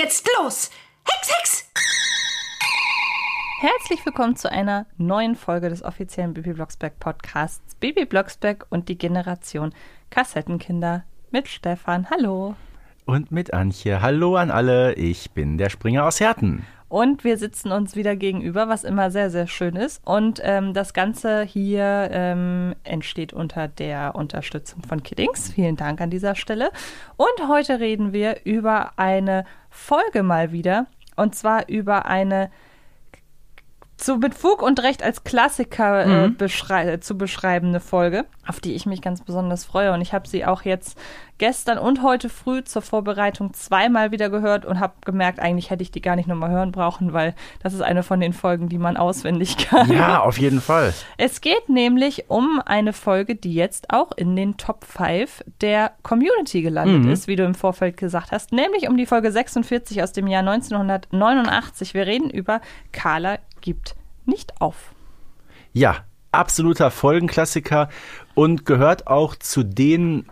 jetzt los. Hex, Hex! Herzlich willkommen zu einer neuen Folge des offiziellen Bibi Blocksberg Podcasts Bibi Blocksberg und die Generation Kassettenkinder mit Stefan. Hallo. Und mit Antje. Hallo an alle, ich bin der Springer aus Herten. Und wir sitzen uns wieder gegenüber, was immer sehr, sehr schön ist. Und ähm, das Ganze hier ähm, entsteht unter der Unterstützung von Kiddings. Vielen Dank an dieser Stelle. Und heute reden wir über eine Folge mal wieder. Und zwar über eine zu mit Fug und Recht als Klassiker äh, Mhm. beschrei zu beschreibende Folge, auf die ich mich ganz besonders freue. Und ich habe sie auch jetzt gestern und heute früh zur Vorbereitung zweimal wieder gehört und habe gemerkt, eigentlich hätte ich die gar nicht nochmal hören brauchen, weil das ist eine von den Folgen, die man auswendig kann. Ja, auf jeden Fall. Es geht nämlich um eine Folge, die jetzt auch in den Top 5 der Community gelandet Mhm. ist, wie du im Vorfeld gesagt hast, nämlich um die Folge 46 aus dem Jahr 1989. Wir reden über Carla gibt nicht auf. Ja, absoluter Folgenklassiker und gehört auch zu den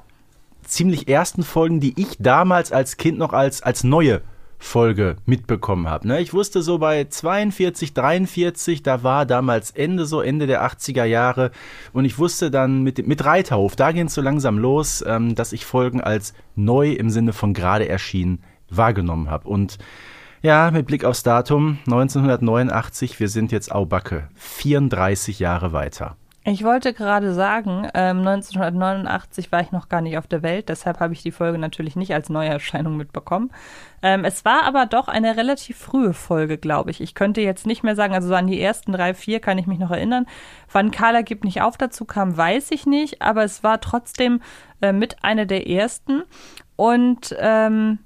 ziemlich ersten Folgen, die ich damals als Kind noch als, als neue Folge mitbekommen habe. Ne? Ich wusste so bei 42, 43, da war damals Ende, so Ende der 80er Jahre und ich wusste dann mit, mit Reiterhof, da ging es so langsam los, ähm, dass ich Folgen als neu im Sinne von gerade erschienen wahrgenommen habe. Und ja, mit Blick aufs Datum 1989, wir sind jetzt Aubacke, 34 Jahre weiter. Ich wollte gerade sagen, ähm, 1989 war ich noch gar nicht auf der Welt, deshalb habe ich die Folge natürlich nicht als Neuerscheinung mitbekommen. Ähm, es war aber doch eine relativ frühe Folge, glaube ich. Ich könnte jetzt nicht mehr sagen, also so an die ersten drei, vier kann ich mich noch erinnern. Wann Carla gibt nicht auf dazu kam, weiß ich nicht, aber es war trotzdem äh, mit einer der ersten. Und ähm,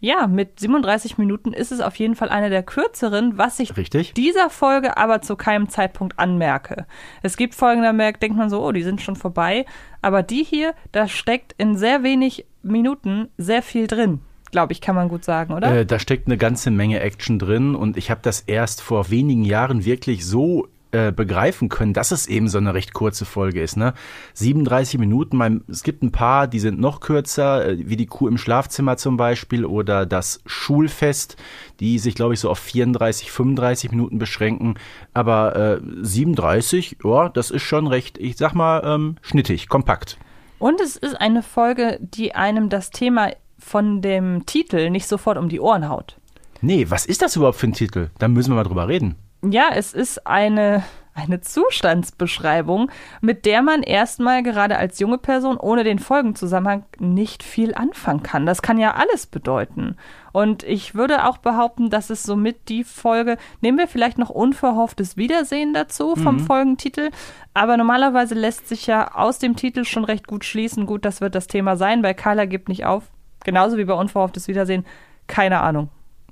ja, mit 37 Minuten ist es auf jeden Fall eine der kürzeren, was ich Richtig? dieser Folge aber zu keinem Zeitpunkt anmerke. Es gibt Folgen, da merkt, denkt man so, oh, die sind schon vorbei. Aber die hier, da steckt in sehr wenig Minuten sehr viel drin. Glaube ich, kann man gut sagen, oder? Äh, da steckt eine ganze Menge Action drin und ich habe das erst vor wenigen Jahren wirklich so äh, begreifen können, dass es eben so eine recht kurze Folge ist. Ne? 37 Minuten, mein, es gibt ein paar, die sind noch kürzer, äh, wie die Kuh im Schlafzimmer zum Beispiel oder das Schulfest, die sich, glaube ich, so auf 34, 35 Minuten beschränken. Aber äh, 37, ja, das ist schon recht, ich sag mal, ähm, schnittig, kompakt. Und es ist eine Folge, die einem das Thema von dem Titel nicht sofort um die Ohren haut. Nee, was ist das überhaupt für ein Titel? Da müssen wir mal drüber reden. Ja, es ist eine, eine Zustandsbeschreibung, mit der man erstmal gerade als junge Person ohne den Folgenzusammenhang nicht viel anfangen kann. Das kann ja alles bedeuten. Und ich würde auch behaupten, dass es somit die Folge, nehmen wir vielleicht noch unverhofftes Wiedersehen dazu vom Folgentitel, aber normalerweise lässt sich ja aus dem Titel schon recht gut schließen, gut, das wird das Thema sein, bei Carla gibt nicht auf, genauso wie bei unverhofftes Wiedersehen, keine Ahnung.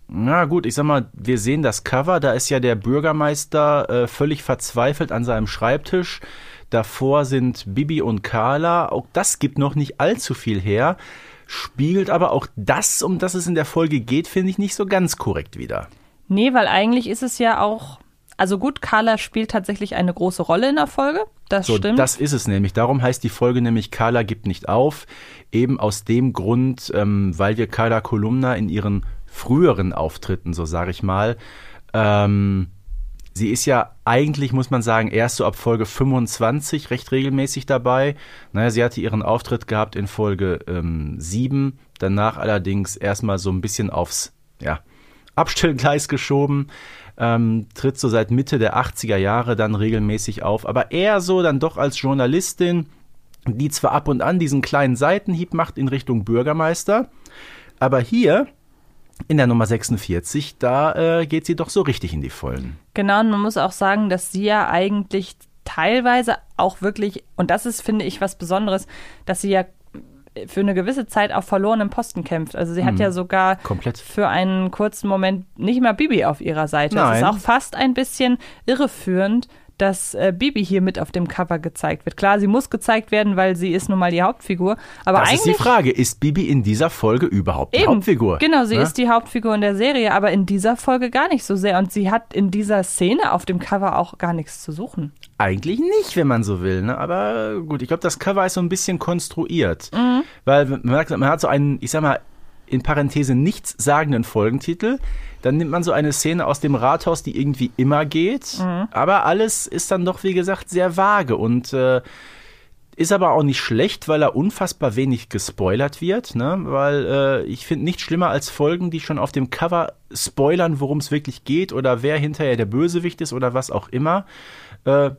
Na gut, ich sag mal, wir sehen das Cover, da ist ja der Bürgermeister äh, völlig verzweifelt an seinem Schreibtisch. Davor sind Bibi und Carla, auch das gibt noch nicht allzu viel her, spiegelt aber auch das, um das es in der Folge geht, finde ich nicht so ganz korrekt wieder. Nee, weil eigentlich ist es ja auch. Also gut, Carla spielt tatsächlich eine große Rolle in der Folge. Das So, stimmt. das ist es nämlich. Darum heißt die Folge nämlich Carla gibt nicht auf. Eben aus dem Grund, ähm, weil wir Carla Kolumna in ihren früheren Auftritten, so sage ich mal, ähm, sie ist ja eigentlich, muss man sagen, erst so ab Folge 25 recht regelmäßig dabei. Naja, sie hatte ihren Auftritt gehabt in Folge ähm, 7, danach allerdings erstmal so ein bisschen aufs, ja, Abstellgleis geschoben, ähm, tritt so seit Mitte der 80er Jahre dann regelmäßig auf, aber eher so dann doch als Journalistin, die zwar ab und an diesen kleinen Seitenhieb macht in Richtung Bürgermeister, aber hier in der Nummer 46, da äh, geht sie doch so richtig in die Vollen. Genau, und man muss auch sagen, dass sie ja eigentlich teilweise auch wirklich, und das ist, finde ich, was Besonderes, dass sie ja für eine gewisse Zeit auf verlorenem Posten kämpft. Also sie hat ja sogar. Komplett. für einen kurzen Moment nicht mal Bibi auf ihrer Seite. Es Nein. ist auch fast ein bisschen irreführend, dass äh, Bibi hier mit auf dem Cover gezeigt wird. Klar, sie muss gezeigt werden, weil sie ist nun mal die Hauptfigur. Aber Das eigentlich ist die Frage, ist Bibi in dieser Folge überhaupt die Eben, Hauptfigur? Genau, sie Ne? ist die Hauptfigur in der Serie, aber in dieser Folge gar nicht so sehr. Und sie hat in dieser Szene auf dem Cover auch gar nichts zu suchen. Eigentlich nicht, wenn man so will, ne? Aber gut, ich glaube, das Cover ist so ein bisschen konstruiert. Mhm. Weil man, merkt, man hat so einen, ich sag mal, in Parenthese nichts sagenden Folgentitel. Dann nimmt man so eine Szene aus dem Rathaus, die irgendwie immer geht. Aber alles ist dann doch, wie gesagt, sehr vage und äh, ist aber auch nicht schlecht, weil er unfassbar wenig gespoilert wird. Ne? Weil äh, ich finde nichts schlimmer als Folgen, die schon auf dem Cover spoilern, worum es wirklich geht oder wer hinterher der Bösewicht ist oder was auch immer. Äh,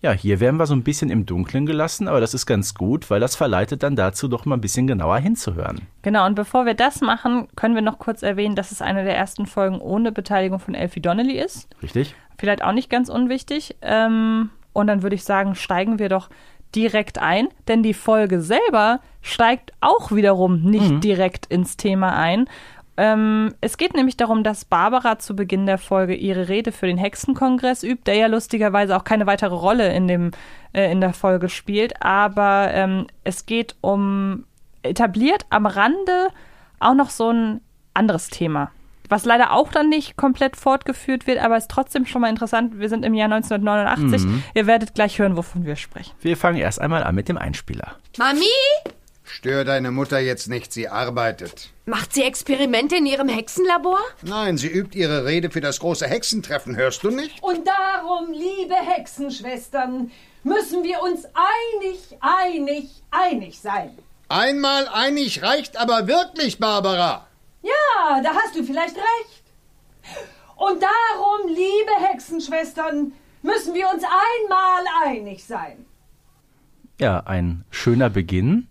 ja, hier werden wir so ein bisschen im Dunkeln gelassen, aber das ist ganz gut, weil das verleitet dann dazu, doch mal ein bisschen genauer hinzuhören. Genau, und bevor wir das machen, können wir noch kurz erwähnen, dass es eine der ersten Folgen ohne Beteiligung von Elfie Donnelly ist. Richtig? Vielleicht auch nicht ganz unwichtig. Ähm, und dann würde ich sagen, steigen wir doch direkt ein, denn die Folge selber steigt auch wiederum nicht direkt ins Thema ein. Ähm, es geht nämlich darum, dass Barbara zu Beginn der Folge ihre Rede für den Hexenkongress übt, der ja lustigerweise auch keine weitere Rolle in, dem, äh, in der Folge spielt. Aber ähm, es geht um etabliert am Rande auch noch so ein anderes Thema. Was leider auch dann nicht komplett fortgeführt wird, aber ist trotzdem schon mal interessant. Wir sind im Jahr 1989. Ihr werdet gleich hören, wovon wir sprechen. Wir fangen erst einmal an mit dem Einspieler. Mami, Stör deine Mutter jetzt nicht, sie arbeitet. macht sie Experimente in ihrem Hexenlabor? Nein, sie übt ihre Rede für das große Hexentreffen, hörst du nicht? Und darum, liebe Hexenschwestern, müssen wir uns einig, einig, einig sein. Einmal einig reicht aber wirklich, Barbara. Ja, da hast du vielleicht recht. Und darum, liebe Hexenschwestern, müssen wir uns einmal einig sein. Ja, ein schöner Beginn,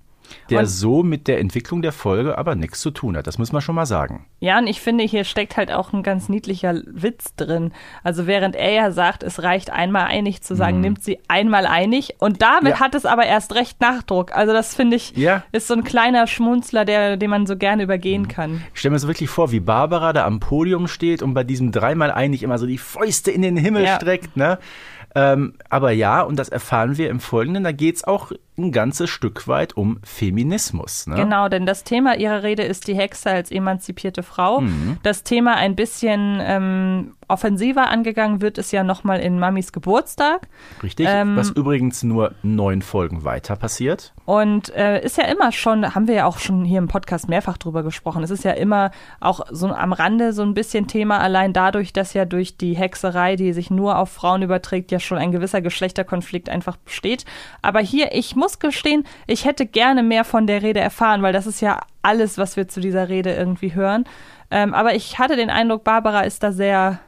der Und- so mit der Entwicklung der Folge aber nichts zu tun hat. Das muss man schon mal sagen. Ja, und ich finde, hier steckt halt auch ein ganz niedlicher Witz drin. Also während er ja sagt, es reicht einmal einig zu sagen, nimmt sie einmal einig. Und damit Mhm. Ja. hat es aber erst recht Nachdruck. Also das finde ich, Ja. ist so ein kleiner Schmunzler, der, den man so gerne übergehen Mhm. kann. Ich stelle mir so wirklich vor, wie Barbara da am Podium steht und bei diesem dreimal einig immer so die Fäuste in den Himmel Ja. streckt. Ne? Ähm, aber ja, und das erfahren wir im Folgenden, da geht es auch ein ganzes Stück weit um Feminismus. Ne? Genau, denn das Thema ihrer Rede ist die Hexe als emanzipierte Frau. Mhm. Das Thema ein bisschen ähm, offensiver angegangen wird, ist ja nochmal in Mamis Geburtstag. Richtig? Ähm, Was übrigens nur neun Folgen weiter passiert. Und äh, ist ja immer schon, haben wir ja auch schon hier im Podcast mehrfach drüber gesprochen, es ist ja immer auch so am Rande so ein bisschen Thema, allein dadurch, dass ja durch die Hexerei, die sich nur auf Frauen überträgt, ja schon ein gewisser Geschlechterkonflikt einfach besteht. Aber hier, ich muss gestehen, ich hätte gerne mehr von der Rede erfahren, weil das ist ja alles, was wir zu dieser Rede irgendwie hören. Ähm, aber ich hatte den Eindruck, Barbara ist da sehr,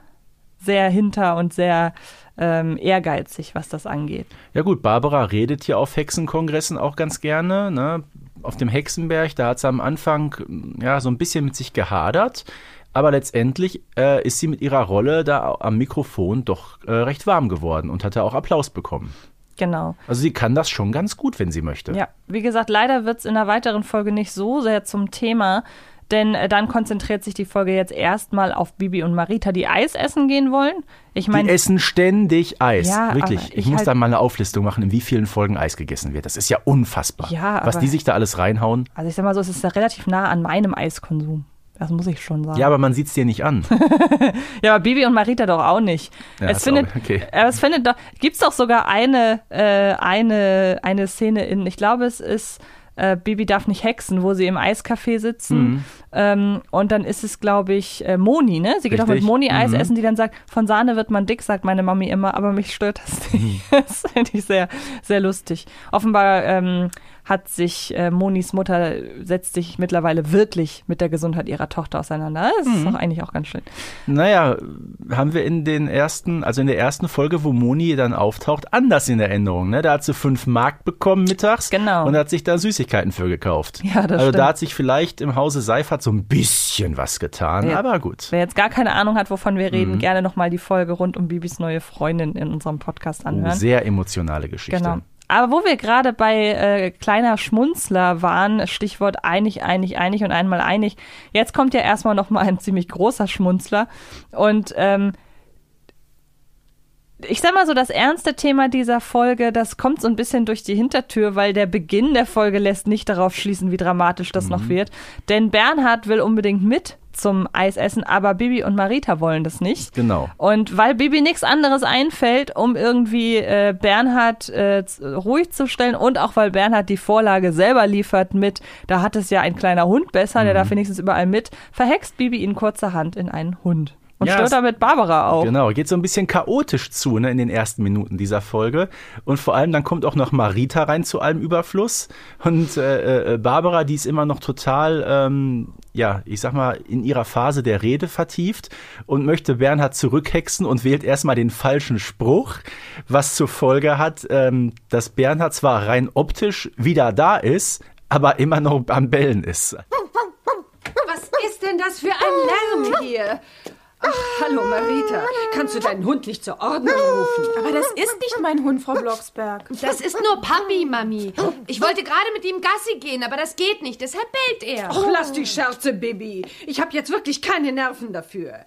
sehr hinter und sehr ähm, ehrgeizig, was das angeht. Ja gut, Barbara redet hier auf Hexenkongressen auch ganz gerne. Ne? Auf dem Hexenberg, da hat sie am Anfang ja so ein bisschen mit sich gehadert. Aber letztendlich äh, ist sie mit ihrer Rolle da am Mikrofon doch äh, recht warm geworden und hatte auch Applaus bekommen. Genau. Also sie kann das schon ganz gut, wenn sie möchte. Ja, wie gesagt, leider wird es in einer weiteren Folge nicht so sehr zum Thema, denn äh, dann konzentriert sich die Folge jetzt erstmal auf Bibi und Marita, die Eis essen gehen wollen. Ich Die meine, essen ständig Eis. Ja, Wirklich. Ich, ich muss halt- da mal eine Auflistung machen, in wie vielen Folgen Eis gegessen wird. Das ist ja unfassbar. Ja, was die sich da alles reinhauen. also ich sag mal so, es ist ja relativ nah an meinem Eiskonsum. Das muss ich schon sagen. Ja, aber man sieht es dir nicht an. Ja, aber Bibi und Marita doch auch nicht. Ja, es findet, auch- okay. es findet doch, gibt's doch sogar eine, äh, eine, eine Szene in, ich glaube, es ist äh, Bibi darf nicht hexen, wo sie im Eiscafé sitzen. Mhm. Ähm, und dann ist es, glaube ich, äh, Moni, ne? Sie geht auch mit Richtig. Moni Eis Mhm. essen, die dann sagt, von Sahne wird man dick, sagt meine Mami immer, aber mich stört das nicht. Mhm. das finde ich sehr, sehr lustig. Offenbar ähm, hat sich äh, Monis Mutter, setzt sich mittlerweile wirklich mit der Gesundheit ihrer Tochter auseinander. Das Mhm. ist doch eigentlich auch ganz schön. Naja, haben wir in den ersten, also in der ersten Folge, wo Moni dann auftaucht, anders in Erinnerung. Ne? Da hat sie fünf Mark bekommen mittags Genau. und hat sich da Süßigkeiten für gekauft. Ja, das also stimmt. da hat sich vielleicht im Hause Seifert so ein bisschen was getan, Ja. aber gut. Wer jetzt gar keine Ahnung hat, wovon wir reden, Mhm. gerne nochmal die Folge rund um Bibis neue Freundin in unserem Podcast Oh, anhören. sehr emotionale Geschichte. genau. Aber wo wir gerade bei äh, kleiner Schmunzler waren, Stichwort einig, einig, einig und einmal einig, jetzt kommt ja erstmal nochmal ein ziemlich großer Schmunzler. Und ähm, ich sag mal so, das ernste Thema dieser Folge, das kommt so ein bisschen durch die Hintertür, weil der Beginn der Folge lässt nicht darauf schließen, wie dramatisch das noch wird. Denn Bernhard will unbedingt mitziehen zum Eisessen, aber Bibi und Marita wollen das nicht. Genau. Und weil Bibi nichts anderes einfällt, um irgendwie äh, Bernhard äh, ruhig zu stellen und auch weil Bernhard die Vorlage selber liefert mit, da hat es ja ein kleiner Hund besser, der darf wenigstens überall mit, verhext Bibi ihn kurzerhand in einen Hund. Und Ja, stört damit Barbara auch. Genau, geht so ein bisschen chaotisch zu ne, in den ersten Minuten dieser Folge. Und vor allem dann kommt auch noch Marita rein zu allem Überfluss. Und äh, äh, Barbara, die ist immer noch total, ähm, ja, ich sag mal, in ihrer Phase der Rede vertieft und möchte Bernhard zurückhexen und wählt erstmal den falschen Spruch, was zur Folge hat, ähm, dass Bernhard zwar rein optisch wieder da ist, aber immer noch am Bellen ist. Was ist denn das für ein Lärm hier? Ach, hallo Marita. Kannst du deinen Hund nicht zur Ordnung rufen? Aber das ist nicht mein Hund, Frau Blocksberg. Das ist nur Papi, Mami. Ich wollte gerade mit ihm Gassi gehen, aber das geht nicht. Deshalb bellt er. Ach, lass die Scherze, Bibi. Ich habe jetzt wirklich keine Nerven dafür.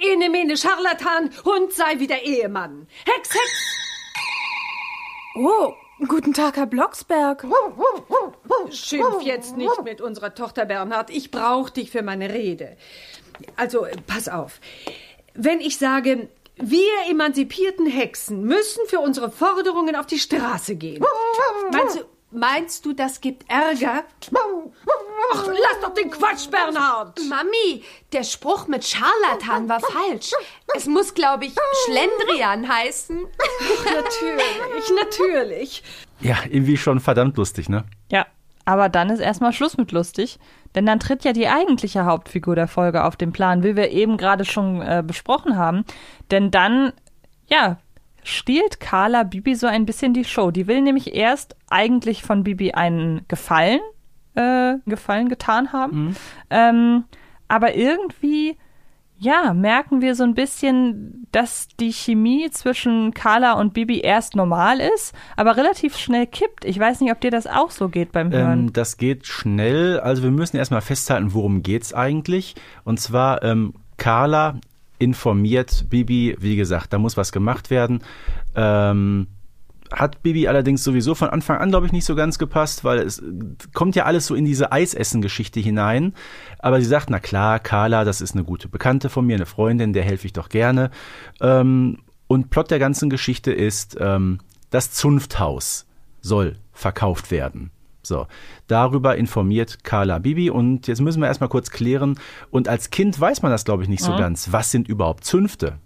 Ene, mene, Scharlatan, Hund sei wie der Ehemann. Hex, Hex! Oh, guten Tag, Herr Blocksberg. Schimpf jetzt nicht mit unserer Tochter Bernhard. Ich brauche dich für meine Rede. Also, äh, pass auf. Wenn ich sage, wir emanzipierten Hexen müssen für unsere Forderungen auf die Straße gehen. Meinst du, meinst du, das gibt Ärger? Ach, lass doch den Quatsch, Bernhard! Mami, der Spruch mit Scharlatan war falsch. Es muss, glaube ich, Schlendrian heißen. Natürlich, natürlich. Ja, irgendwie schon verdammt lustig, ne? Ja, aber dann ist erstmal Schluss mit lustig, denn dann tritt ja die eigentliche Hauptfigur der Folge auf den Plan, wie wir eben gerade schon äh, besprochen haben. Denn dann, ja, stiehlt Carla Bibi so ein bisschen die Show. Die will nämlich erst eigentlich von Bibi einen Gefallen, äh, Gefallen getan haben. Ähm, aber irgendwie, ja, merken wir so ein bisschen, dass die Chemie zwischen Carla und Bibi erst normal ist, aber relativ schnell kippt. Ich weiß nicht, ob dir das auch so geht beim Hören. Ähm, das geht schnell. Also wir müssen erstmal festhalten, worum geht's eigentlich. Und zwar ähm, Carla informiert Bibi, wie gesagt, da muss was gemacht werden. Ähm, hat Bibi allerdings sowieso von Anfang an, glaube ich, nicht so ganz gepasst, weil es kommt ja alles so in diese Eisessen-Geschichte hinein. Aber sie sagt, na klar, Carla, das ist eine gute Bekannte von mir, eine Freundin, der helfe ich doch gerne. Ähm, und Plot der ganzen Geschichte ist, ähm, das Zunfthaus soll verkauft werden. So, darüber informiert Carla Bibi und jetzt müssen wir erstmal kurz klären. Und als Kind weiß man das, glaube ich, nicht so ganz. Was sind überhaupt Zünfte?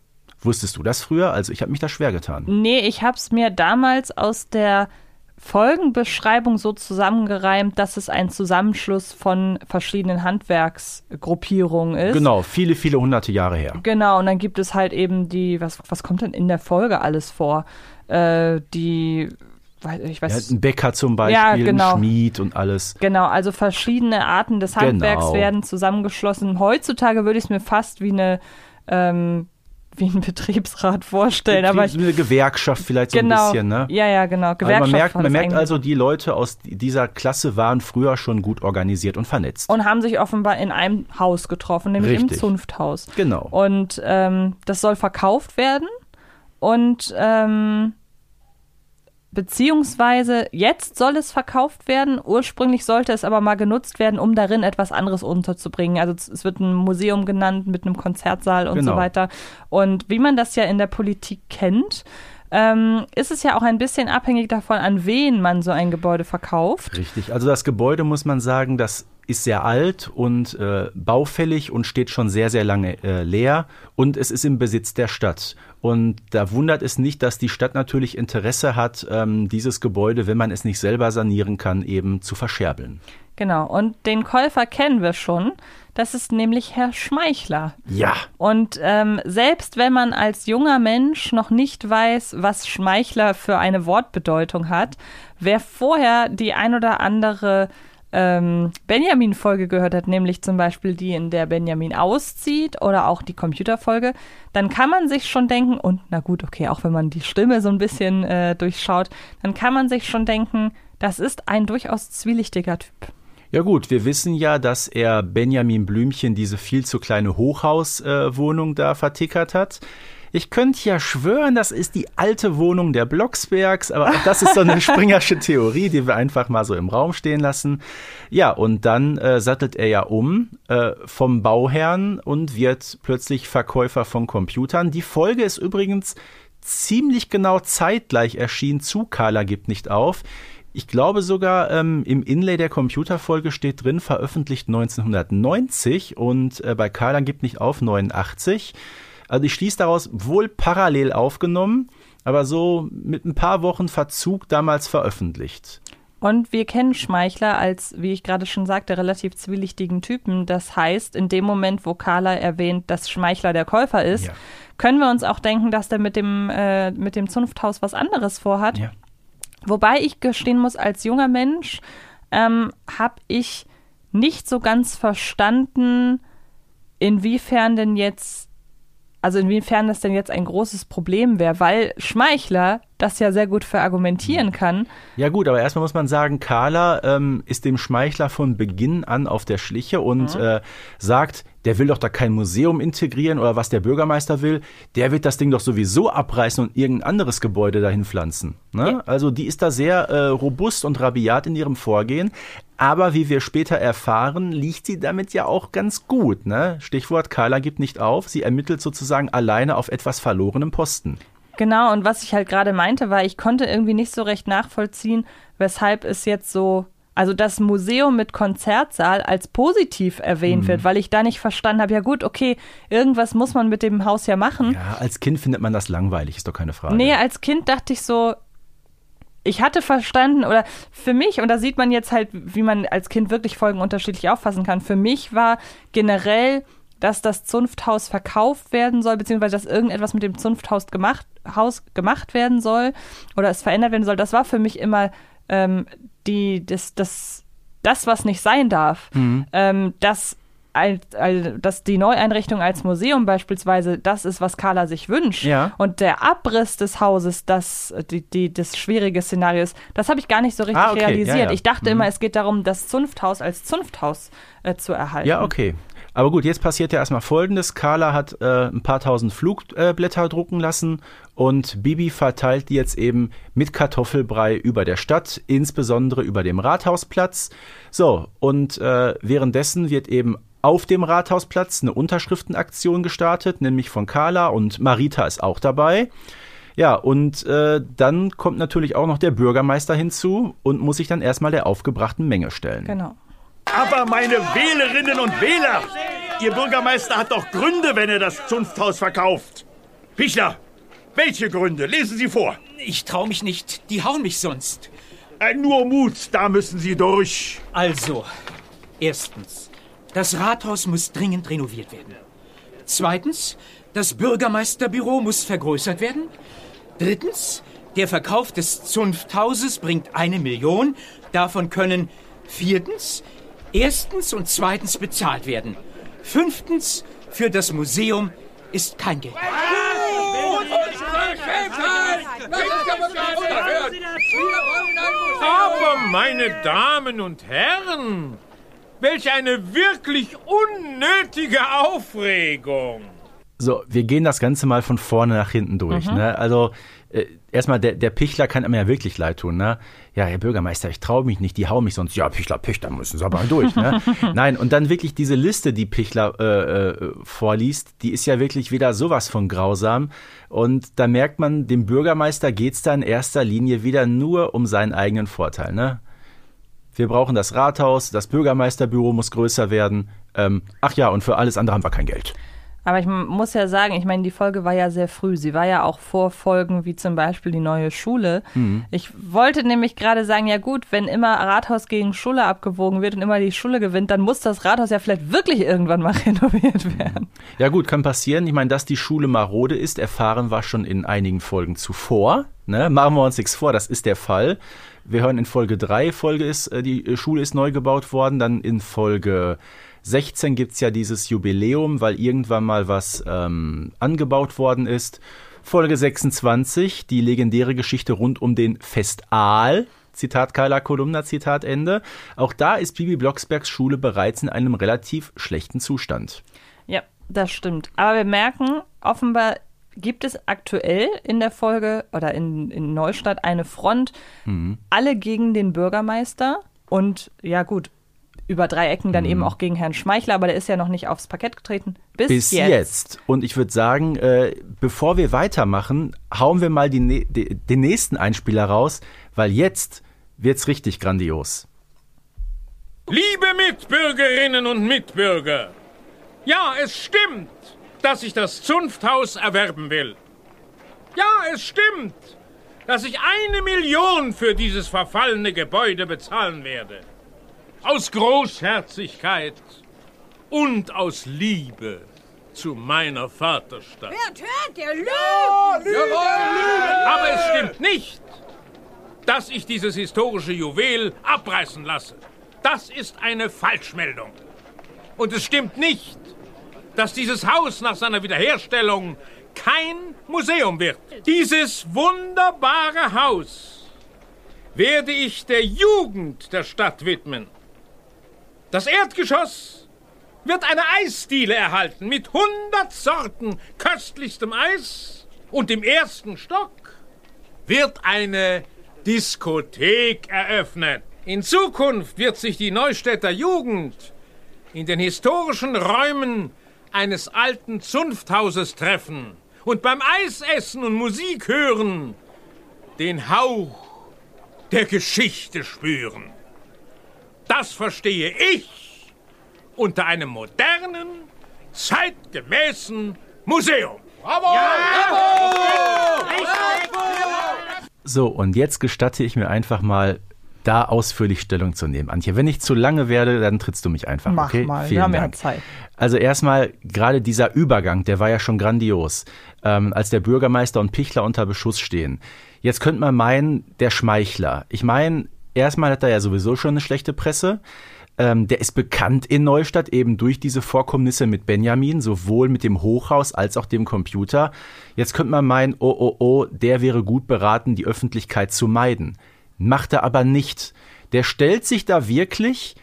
Wusstest du das früher? Also ich habe mich da schwer getan. Nee, ich hab's mir damals aus der Folgenbeschreibung so zusammengereimt, dass es ein Zusammenschluss von verschiedenen Handwerksgruppierungen ist. Genau, viele, viele hunderte Jahre her. Genau, und dann gibt es halt eben die, was, was kommt denn in der Folge alles vor? Äh, die, weiß- ich Ja, weiß, ein Bäcker zum Beispiel, Ja, genau. ein Schmied und alles. Genau, also verschiedene Arten des Handwerks Genau. werden zusammengeschlossen. Heutzutage würde ich es mir fast wie eine ähm, wie ein Betriebsrat vorstellen, aber ich, so eine Gewerkschaft vielleicht so genau, ein bisschen, ne? ja, ja, genau. Gewerkschaft man merkt, man merkt also, die Leute aus dieser Klasse waren früher schon gut organisiert und vernetzt. und haben sich offenbar in einem Haus getroffen, nämlich im Richtig. Zunfthaus. Genau. Und ähm, das soll verkauft werden und ähm, beziehungsweise jetzt soll es verkauft werden. Ursprünglich sollte es aber mal genutzt werden, um darin etwas anderes unterzubringen. Also es- wird ein Museum genannt mit einem Konzertsaal und so Genau. weiter. Und wie man das ja in der Politik kennt, ähm, ist es ja auch ein bisschen abhängig davon, an wen man so ein Gebäude verkauft. Richtig. Also das Gebäude muss man sagen, das ist sehr alt und äh, baufällig und steht schon sehr, sehr lange äh, leer und es ist im Besitz der Stadt. Und da wundert es nicht, dass die Stadt natürlich Interesse hat, ähm, dieses Gebäude, wenn man es nicht selber sanieren kann, eben zu verscherbeln. Genau. Und den Käufer kennen wir schon. Das ist nämlich Herr Schmeichler. Ja. Und ähm, selbst wenn man als junger Mensch noch nicht weiß, was Schmeichler für eine Wortbedeutung hat, wer vorher die ein oder andere ähm, Benjamin-Folge gehört hat, nämlich zum Beispiel die, in der Benjamin auszieht oder auch die Computerfolge, dann kann man sich schon denken, und na gut, okay, auch wenn man die Stimme so ein bisschen äh, durchschaut, dann kann man sich schon denken, das ist ein durchaus zwielichtiger Typ. Ja gut, wir wissen ja, dass er Benjamin Blümchen diese viel zu kleine Hochhauswohnung äh, da vertickert hat. Ich könnte ja schwören, das ist die alte Wohnung der Blocksbergs, aber auch das ist so eine Springersche Theorie, die wir einfach mal so im Raum stehen lassen. Ja, und dann äh, sattelt er ja um äh, vom Bauherrn und wird plötzlich Verkäufer von Computern. Die Folge ist übrigens ziemlich genau zeitgleich erschienen zu Carla gibt nicht auf. Ich glaube sogar ähm, im Inlay der Computerfolge steht drin, veröffentlicht 1990 und äh, bei Carla gibt nicht auf 89. Also ich schließe daraus wohl parallel aufgenommen, aber so mit ein paar Wochen Verzug damals veröffentlicht. Und wir kennen Schmeichler als, wie ich gerade schon sagte, relativ zwielichtigen Typen. Das heißt, in dem Moment, wo Carla erwähnt, dass Schmeichler der Käufer ist, Ja. können wir uns auch denken, dass der mit dem, äh, mit dem Zunfthaus was anderes vorhat. Ja. Wobei ich gestehen muss, als junger Mensch ähm, habe ich nicht so ganz verstanden, inwiefern denn jetzt, also inwiefern das denn jetzt ein großes Problem wäre, weil Schmeichler das ja sehr gut verargumentieren kann. Ja gut, aber erstmal muss man sagen, Carla ähm, ist dem Schmeichler von Beginn an auf der Schliche und äh, sagt, der will doch da kein Museum integrieren oder was der Bürgermeister will, der wird das Ding doch sowieso abreißen und irgendein anderes Gebäude dahin pflanzen. Ne? Also die ist da sehr äh, robust und rabiat in ihrem Vorgehen. Aber wie wir später erfahren, liegt sie damit ja auch ganz gut. Ne? Stichwort Carla gibt nicht auf. Sie ermittelt sozusagen alleine auf etwas verlorenem Posten. Genau, und was ich halt gerade meinte, war, ich konnte irgendwie nicht so recht nachvollziehen, weshalb es jetzt so, also das Museum mit Konzertsaal als positiv erwähnt wird, weil ich da nicht verstanden habe, ja gut, okay, irgendwas muss man mit dem Haus ja machen. Ja, als Kind findet man das langweilig, ist doch keine Frage. Nee, als Kind dachte ich so, ich hatte verstanden, oder für mich, und da sieht man jetzt halt, wie man als Kind wirklich Folgen unterschiedlich auffassen kann, für mich war generell, dass das Zunfthaus verkauft werden soll, beziehungsweise dass irgendetwas mit dem Zunfthaus gemacht, Haus gemacht werden soll oder es verändert werden soll, das war für mich immer ähm, die, das, das, das, was nicht sein darf. Ähm, das als, als, dass die Neueinrichtung als Museum beispielsweise das ist, was Carla sich wünscht. Ja. Und der Abriss des Hauses, das, die, die, das schwierige Szenario ist, das habe ich gar nicht so richtig Ah, okay. Ja, realisiert. ja. Ich dachte immer, es geht darum, das Zunfthaus als Zunfthaus äh, zu erhalten. Ja, okay. Aber gut, jetzt passiert ja erstmal Folgendes. Carla hat äh, ein paar tausend Flugblätter drucken lassen und Bibi verteilt die jetzt eben mit Kartoffelbrei über der Stadt, insbesondere über dem Rathausplatz. So, und äh, währenddessen wird eben auf dem Rathausplatz eine Unterschriftenaktion gestartet, nämlich von Carla und Marita ist auch dabei. Ja, und äh, dann kommt natürlich auch noch der Bürgermeister hinzu und muss sich dann erstmal der aufgebrachten Menge stellen. Genau. Aber meine Wählerinnen und Wähler, Ihr Bürgermeister hat doch Gründe, wenn er das Zunfthaus verkauft. Pichler, welche Gründe? Lesen Sie vor. Ich trau mich nicht. Die hauen mich sonst. Äh, nur Mut, da müssen Sie durch. Also, erstens, das Rathaus muss dringend renoviert werden. Zweitens, das Bürgermeisterbüro muss vergrößert werden. Drittens, der Verkauf des Zunfthauses bringt eine Million. Davon können viertens, erstens und zweitens bezahlt werden. Fünftens, für das Museum ist kein Geld. Aber meine Damen und Herren, welch eine wirklich unnötige Aufregung. So, wir gehen das Ganze mal von vorne nach hinten durch. Ne? Also äh, erstmal, der, der Pichler kann mir ja wirklich leid tun. Ne? Ja, Herr Bürgermeister, ich traue mich nicht, die hauen mich sonst. Ja, Pichler, Pichler, müssen Sie aber durch. Ne? Nein, und dann wirklich diese Liste, die Pichler äh, äh, vorliest, die ist ja wirklich wieder sowas von grausam. Und da merkt man, dem Bürgermeister geht's da in erster Linie wieder nur um seinen eigenen Vorteil. Ne? Wir brauchen das Rathaus, das Bürgermeisterbüro muss größer werden. Ähm, ach ja, und für alles andere haben wir kein Geld. Aber ich muss ja sagen, ich meine, die Folge war ja sehr früh. Sie war ja auch vor Folgen wie zum Beispiel die neue Schule. Ich wollte nämlich gerade sagen, ja gut, wenn immer Rathaus gegen Schule abgewogen wird und immer die Schule gewinnt, dann muss das Rathaus ja vielleicht wirklich irgendwann mal renoviert werden. Ja gut, kann passieren. Ich meine, dass die Schule marode ist, erfahren wir schon in einigen Folgen zuvor. Ne? Machen wir uns nichts vor, das ist der Fall. Wir hören in Folge 3, Folge ist, äh, die äh, Schule ist neu gebaut worden. Dann in Folge 16 gibt's ja dieses Jubiläum, weil irgendwann mal was ähm, angebaut worden ist. Folge 26, die legendäre Geschichte rund um den Festaal. Zitat Carla Kolumna, Zitat Ende. Auch da ist Bibi Blocksbergs Schule bereits in einem relativ schlechten Zustand. Ja, das stimmt. Aber wir merken, offenbar gibt es aktuell in der Folge oder in, in Neustadt eine Front, alle gegen den Bürgermeister und ja gut, über drei Ecken dann eben auch gegen Herrn Schmeichler, aber der ist ja noch nicht aufs Parkett getreten. Bis, Bis jetzt. Und ich würde sagen, äh, bevor wir weitermachen, hauen wir mal die, ne- die, den nächsten Einspieler raus, weil jetzt wird's richtig grandios. Liebe Mitbürgerinnen und Mitbürger, ja, es stimmt, dass ich das Zunfthaus erwerben will. Ja, es stimmt, dass ich eine Million für dieses verfallene Gebäude bezahlen werde. Aus Großherzigkeit und aus Liebe zu meiner Vaterstadt. Hört, hört, der lügt! Aber es stimmt nicht, dass ich dieses historische Juwel abreißen lasse. Das ist eine Falschmeldung. Und es stimmt nicht, dass dieses Haus nach seiner Wiederherstellung kein Museum wird. Dieses wunderbare Haus werde ich der Jugend der Stadt widmen. Das Erdgeschoss wird eine Eisdiele erhalten mit 100 Sorten köstlichstem Eis. Und im ersten Stock wird eine Diskothek eröffnet. In Zukunft wird sich die Neustädter Jugend in den historischen Räumen eines alten Zunfthauses treffen und beim Eisessen und Musik hören den Hauch der Geschichte spüren. Das verstehe ich unter einem modernen, zeitgemäßen Museum. So, und jetzt gestatte ich mir einfach mal, da ausführlich Stellung zu nehmen. Antje, wenn ich zu lange werde, dann trittst du mich einfach. Mach okay? mal, Vielen wir haben ja Dank. Zeit. Also erstmal, gerade dieser Übergang, der war ja schon grandios, ähm, als der Bürgermeister und Pichler unter Beschuss stehen. Jetzt könnte man meinen, der Schmeichler. Ich meine, erstmal hat er ja sowieso schon eine schlechte Presse. Ähm, der ist bekannt in Neustadt eben durch diese Vorkommnisse mit Benjamin, sowohl mit dem Hochhaus als auch dem Computer. Jetzt könnte man meinen, oh, oh, oh, der wäre gut beraten, die Öffentlichkeit zu meiden. Macht er aber nicht. Der stellt sich da wirklich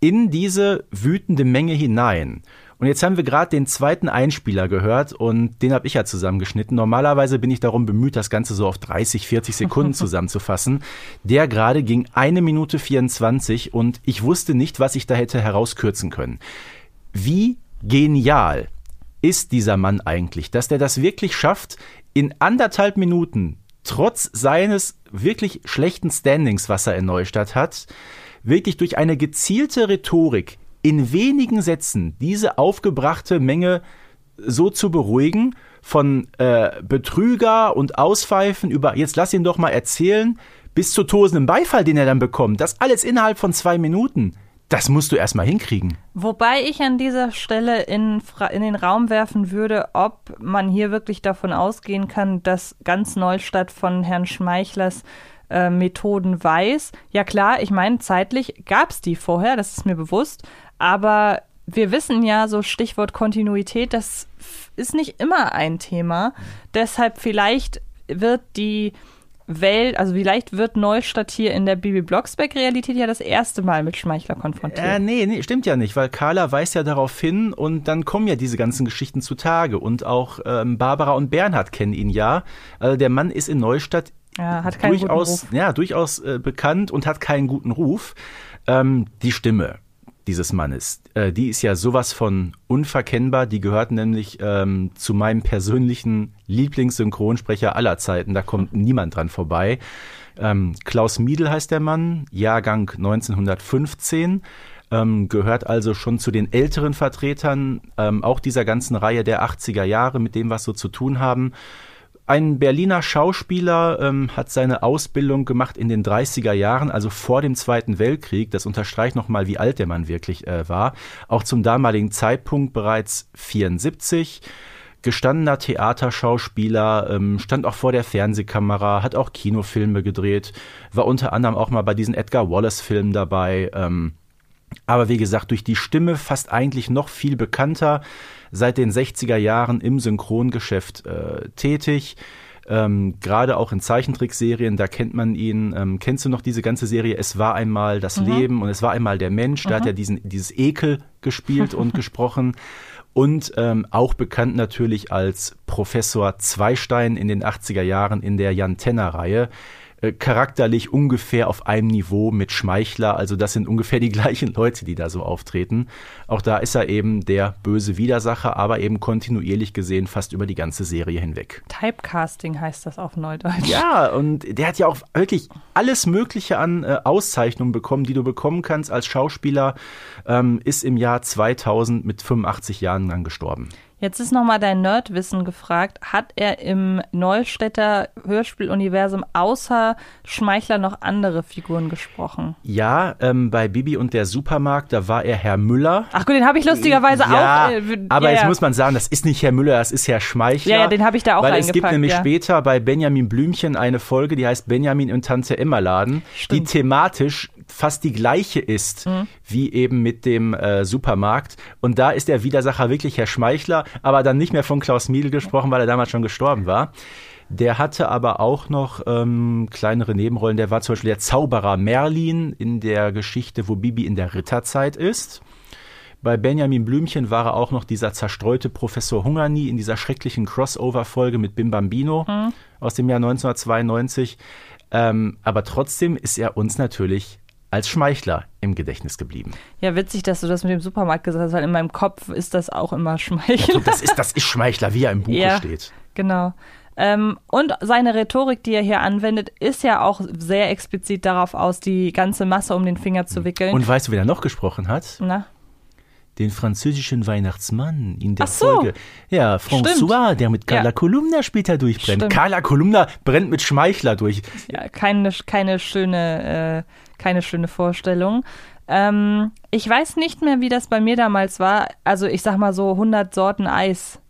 in diese wütende Menge hinein. Und jetzt haben wir gerade den zweiten Einspieler gehört und den habe ich ja zusammengeschnitten. Normalerweise bin ich darum bemüht, das Ganze so auf 30, 40 Sekunden zusammenzufassen. Der gerade ging eine Minute 24 und ich wusste nicht, was ich da hätte herauskürzen können. Wie genial ist dieser Mann eigentlich, dass der das wirklich schafft, in anderthalb Minuten, trotz seines wirklich schlechten Standings, was er in Neustadt hat, wirklich durch eine gezielte Rhetorik in wenigen Sätzen diese aufgebrachte Menge so zu beruhigen, von äh, Betrüger und Auspfeifen über jetzt lass ihn doch mal erzählen, bis zu tosendem Beifall, den er dann bekommt. Das alles innerhalb von zwei Minuten. Das musst du erstmal hinkriegen. Wobei ich an dieser Stelle in, in den Raum werfen würde, ob man hier wirklich davon ausgehen kann, dass ganz Neustadt von Herrn Schmeichlers äh, Methoden weiß. Ja klar, ich meine, zeitlich gab es die vorher, das ist mir bewusst, aber wir wissen ja, so Stichwort Kontinuität, das ist nicht immer ein Thema. Deshalb vielleicht wird die Welt, also vielleicht wird Neustadt hier in der Bibi Blocksberg-Realität ja das erste Mal mit Schmeichler konfrontiert. Äh, nee, nee, stimmt ja nicht, weil Carla weist ja darauf hin und dann kommen ja diese ganzen Geschichten zutage. Und auch ähm, Barbara und Bernhard kennen ihn ja. Also der Mann ist in Neustadt Ja, durchaus. Ja, durchaus äh, bekannt und hat keinen guten Ruf. Ähm, die Stimme dieses Mannes, äh, die ist ja sowas von unverkennbar. Die gehört nämlich ähm, zu meinem persönlichen Lieblingssynchronsprecher aller Zeiten. Da kommt niemand dran vorbei. Ähm, Klaus Miedl heißt der Mann, Jahrgang 1915. Ähm, gehört also schon zu den älteren Vertretern ähm, auch dieser ganzen Reihe der 80er Jahre, mit dem was so zu tun haben. Ein Berliner Schauspieler ähm, hat seine Ausbildung gemacht in den 30er Jahren, also vor dem Zweiten Weltkrieg. Das unterstreicht nochmal, wie alt der Mann wirklich äh, war. Auch zum damaligen Zeitpunkt bereits 74. Gestandener Theaterschauspieler, ähm, stand auch vor der Fernsehkamera, hat auch Kinofilme gedreht, war unter anderem auch mal bei diesen Edgar Wallace-Filmen dabei. Ähm, aber wie gesagt, durch die Stimme fast eigentlich noch viel bekannter, seit den 60er Jahren im Synchrongeschäft äh, tätig. Ähm, Gerade auch in Zeichentrickserien, da kennt man ihn. Ähm, kennst du noch diese ganze Serie Es war einmal das Mhm. Leben und es war einmal der Mensch? Da hat er diesen, dieses Ekel gespielt und gesprochen. Und ähm, auch bekannt natürlich als Professor Zweistein in den 80er Jahren in der Jan Tenner-Reihe. Äh, charakterlich ungefähr auf einem Niveau mit Schmeichler. Also das sind ungefähr die gleichen Leute, die da so auftreten. Auch da ist er eben der böse Widersacher, aber eben kontinuierlich gesehen fast über die ganze Serie hinweg. Typecasting heißt das auf Neudeutsch. Ja, und der hat ja auch wirklich alles Mögliche an äh, Auszeichnungen bekommen, die du bekommen kannst als Schauspieler. Ähm, ist im Jahr 2000 mit 85 Jahren dann gestorben. Jetzt ist nochmal dein Nerdwissen gefragt. Hat er im Neustädter Hörspieluniversum außer Schmeichler noch andere Figuren gesprochen? Ja, ähm, bei Bibi und der Supermarkt, da war er Herr Müller. Ach gut, den habe ich lustigerweise ja, auch. äh, aber ja, jetzt ja. muss man sagen, das ist nicht Herr Müller, das ist Herr Schmeichler. Ja, ja, den habe ich da auch Weil es gibt nämlich später bei Benjamin Blümchen eine Folge, die heißt Benjamin und Tante Emma Laden, die thematisch fast die gleiche ist Mhm. wie eben mit dem äh, Supermarkt. Und da ist der Widersacher wirklich Herr Schmeichler, aber dann nicht mehr von Klaus Miedl gesprochen, weil er damals schon gestorben war. Der hatte aber auch noch ähm, kleinere Nebenrollen. Der war zum Beispiel der Zauberer Merlin in der Geschichte, wo Bibi in der Ritterzeit ist. Bei Benjamin Blümchen war er auch noch dieser zerstreute Professor Hungerny in dieser schrecklichen Crossover-Folge mit Bim Bambino aus dem Jahr 1992. Ähm, aber trotzdem ist er uns natürlich als Schmeichler im Gedächtnis geblieben. Ja, witzig, dass du das mit dem Supermarkt gesagt hast, weil in meinem Kopf ist das auch immer Schmeichler. Das ist, das ist Schmeichler, wie er im Buche Ja. steht. Genau. Ähm, und seine Rhetorik, die er hier anwendet, ist ja auch sehr explizit darauf aus, die ganze Masse um den Finger zu wickeln. Und weißt du, wer er noch gesprochen hat? Na? Den französischen Weihnachtsmann in der Ach so. Folge. Ja, François, der mit Carla Ja. Kolumna später durchbrennt. Stimmt. Carla Kolumna brennt mit Schmeichler durch. Ja, keine, keine schöne, äh, keine schöne Vorstellung. Ähm, ich weiß nicht mehr, wie das bei mir damals war. Also ich sag mal so 100 Sorten Eis.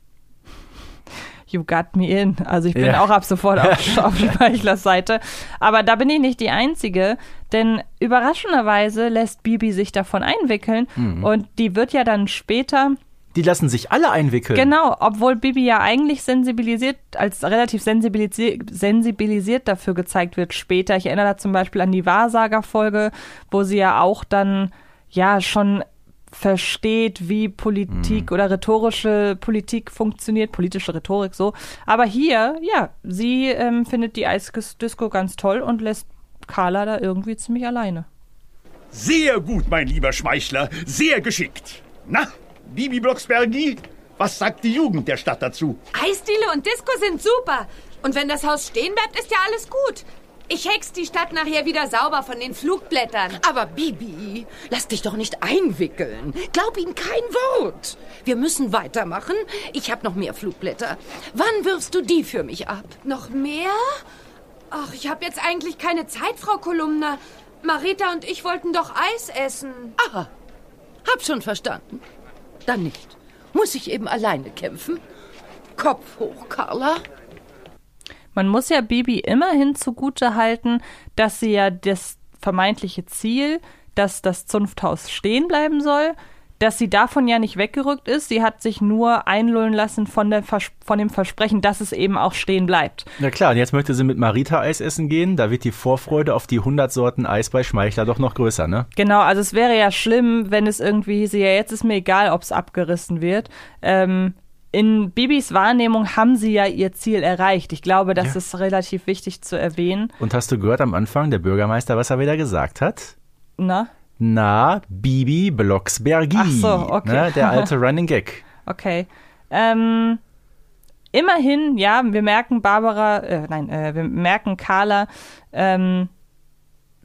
You got me in. Also ich bin Ja. auch ab sofort auf, auf Schmeichlers Seite. Aber da bin ich nicht die Einzige, denn überraschenderweise lässt Bibi sich davon einwickeln Mhm. und die wird ja dann später Die lassen sich alle einwickeln. Genau, obwohl Bibi ja eigentlich sensibilisiert, als relativ sensibilisiert, sensibilisiert dafür gezeigt wird später. Ich erinnere da zum Beispiel an die Wahrsager-Folge, wo sie ja auch dann ja schon versteht, wie Politik oder rhetorische Politik funktioniert, politische Rhetorik so. Aber hier, ja, sie ähm, findet die Eisdisco ganz toll und lässt Carla da irgendwie ziemlich alleine. Sehr gut, mein lieber Schmeichler. Sehr geschickt. Na, Bibi Blocksbergi, was sagt die Jugend der Stadt dazu? Eisdiele und Disco sind super. Und wenn das Haus stehen bleibt, ist ja alles gut. Ich hex die Stadt nachher wieder sauber von den Flugblättern. Aber Bibi, lass dich doch nicht einwickeln. Glaub ihm kein Wort. Wir müssen weitermachen. Ich habe noch mehr Flugblätter. Wann wirfst du die für mich ab? Noch mehr? Ach, ich habe jetzt eigentlich keine Zeit, Frau Kolumna. Marita und ich wollten doch Eis essen. Aha, hab schon verstanden. Dann nicht. Muss ich eben alleine kämpfen? Kopf hoch, Carla. Man muss ja Bibi immerhin zugute halten, dass sie ja das vermeintliche Ziel, dass das Zunfthaus stehen bleiben soll, dass sie davon ja nicht weggerückt ist. Sie hat sich nur einlullen lassen von, der Vers von dem Versprechen, dass es eben auch stehen bleibt. Na klar, und jetzt möchte sie mit Marita Eis essen gehen. Da wird die Vorfreude auf die 100 Sorten Eis bei Schmeichler doch noch größer, ne? Genau, also es wäre ja schlimm, wenn es irgendwie hieße, ja, jetzt ist mir egal, ob es abgerissen wird. Ähm, in Bibis Wahrnehmung haben sie ja ihr Ziel erreicht. Ich glaube, das Ja. ist relativ wichtig zu erwähnen. Und hast du gehört am Anfang, der Bürgermeister, was er wieder gesagt hat? Na? Na, Bibi Blocksbergi. Ach so, okay. Ne, der alte Running Gag. Okay. Ähm, immerhin, ja, wir merken Barbara, äh, nein, äh, wir merken Carla ähm,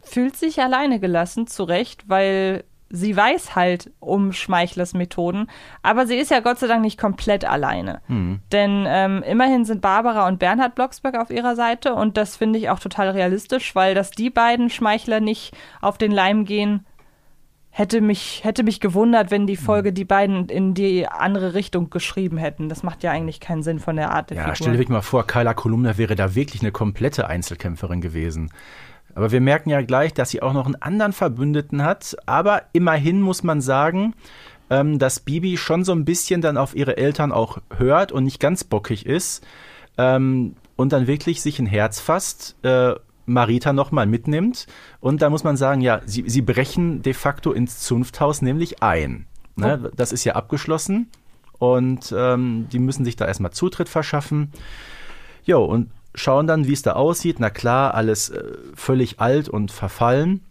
fühlt sich alleine gelassen, zu Recht, weil sie weiß halt um Schmeichlers Methoden, aber sie ist ja Gott sei Dank nicht komplett alleine. Hm. Denn ähm, immerhin sind Barbara und Bernhard Blocksberg auf ihrer Seite und das finde ich auch total realistisch, weil dass die beiden Schmeichler nicht auf den Leim gehen, hätte mich, hätte mich gewundert, wenn die Folge die beiden in die andere Richtung geschrieben hätten. Das macht ja eigentlich keinen Sinn von der Art der Ja, Figur. stell dir mal vor, Carla Kolumna wäre da wirklich eine komplette Einzelkämpferin gewesen. Aber wir merken ja gleich, dass sie auch noch einen anderen Verbündeten hat. Aber immerhin muss man sagen, ähm, dass Bibi schon so ein bisschen dann auf ihre Eltern auch hört und nicht ganz bockig ist. Ähm, und dann wirklich sich ein Herz fasst, äh, Marita nochmal mitnimmt. Und da muss man sagen, ja, sie, sie brechen de facto ins Zunfthaus nämlich ein. Ne? Das ist ja abgeschlossen und ähm, die müssen sich da erstmal Zutritt verschaffen. Jo, und schauen dann, wie es da aussieht. Na klar, alles äh, völlig alt und verfallen.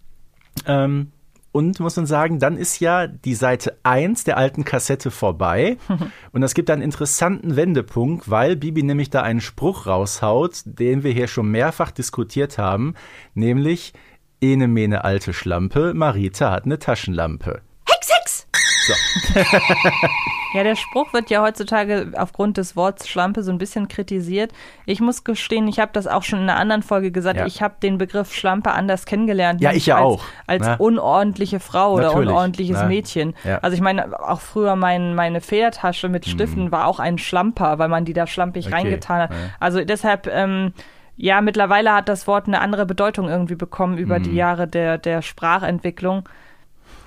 Ähm, und muss man sagen, dann ist ja die Seite 1 der alten Kassette vorbei. und es gibt einen interessanten Wendepunkt, weil Bibi nämlich da einen Spruch raushaut, den wir hier schon mehrfach diskutiert haben, nämlich Ene mene alte Schlampe, Marita hat eine Taschenlampe. Hex, Hex! So. Ja, der Spruch wird ja heutzutage aufgrund des Wortes Schlampe so ein bisschen kritisiert. Ich muss gestehen, ich habe das auch schon in einer anderen Folge gesagt. Ja. Ich habe den Begriff Schlampe anders kennengelernt. Ja, ich ja als, auch. Als Na. unordentliche Frau oder Natürlich. unordentliches Na. Mädchen. Ja. Also ich meine, auch früher mein, meine Federtasche mit Stiften war auch ein Schlamper, weil man die da schlampig Mhm. Okay. reingetan hat. Also deshalb, ähm, ja, mittlerweile hat das Wort eine andere Bedeutung irgendwie bekommen über Mhm. die Jahre der, der Sprachentwicklung.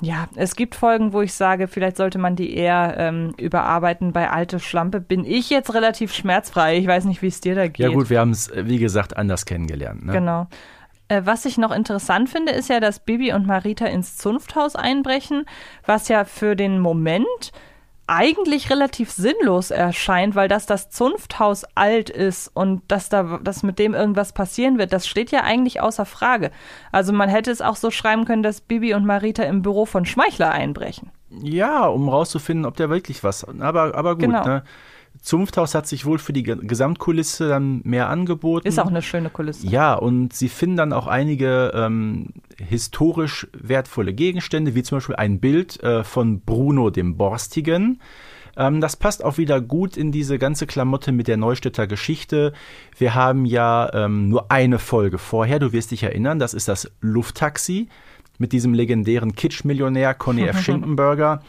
Ja, es gibt Folgen, wo ich sage, vielleicht sollte man die eher ähm, überarbeiten. Bei alte Schlampe bin ich jetzt relativ schmerzfrei. Ich weiß nicht, wie es dir da geht. Ja gut, wir haben es, wie gesagt, anders kennengelernt. Ne? Genau. Äh, Was ich noch interessant finde, ist ja, dass Bibi und Marita ins Zunfthaus einbrechen, was ja für den Moment eigentlich relativ sinnlos erscheint, weil dass das Zunfthaus alt ist und dass da dass mit dem irgendwas passieren wird, das steht ja eigentlich außer Frage. Also man hätte es auch so schreiben können, dass Bibi und Marita im Büro von Schmeichler einbrechen. Ja, um rauszufinden, ob der wirklich was. Aber, aber gut, Genau. ne? Zunfthaus hat sich wohl für die Ge- Gesamtkulisse dann mehr angeboten. Ist auch eine schöne Kulisse. Ja, und sie finden dann auch einige ähm, historisch wertvolle Gegenstände, wie zum Beispiel ein Bild äh, von Bruno dem Borstigen. Ähm, das passt auch wieder gut in diese ganze Klamotte mit der Neustädter Geschichte. Wir haben ja ähm, nur eine Folge vorher, du wirst dich erinnern, das ist das Lufttaxi mit diesem legendären Kitsch-Millionär Conny F. Schinkenberger.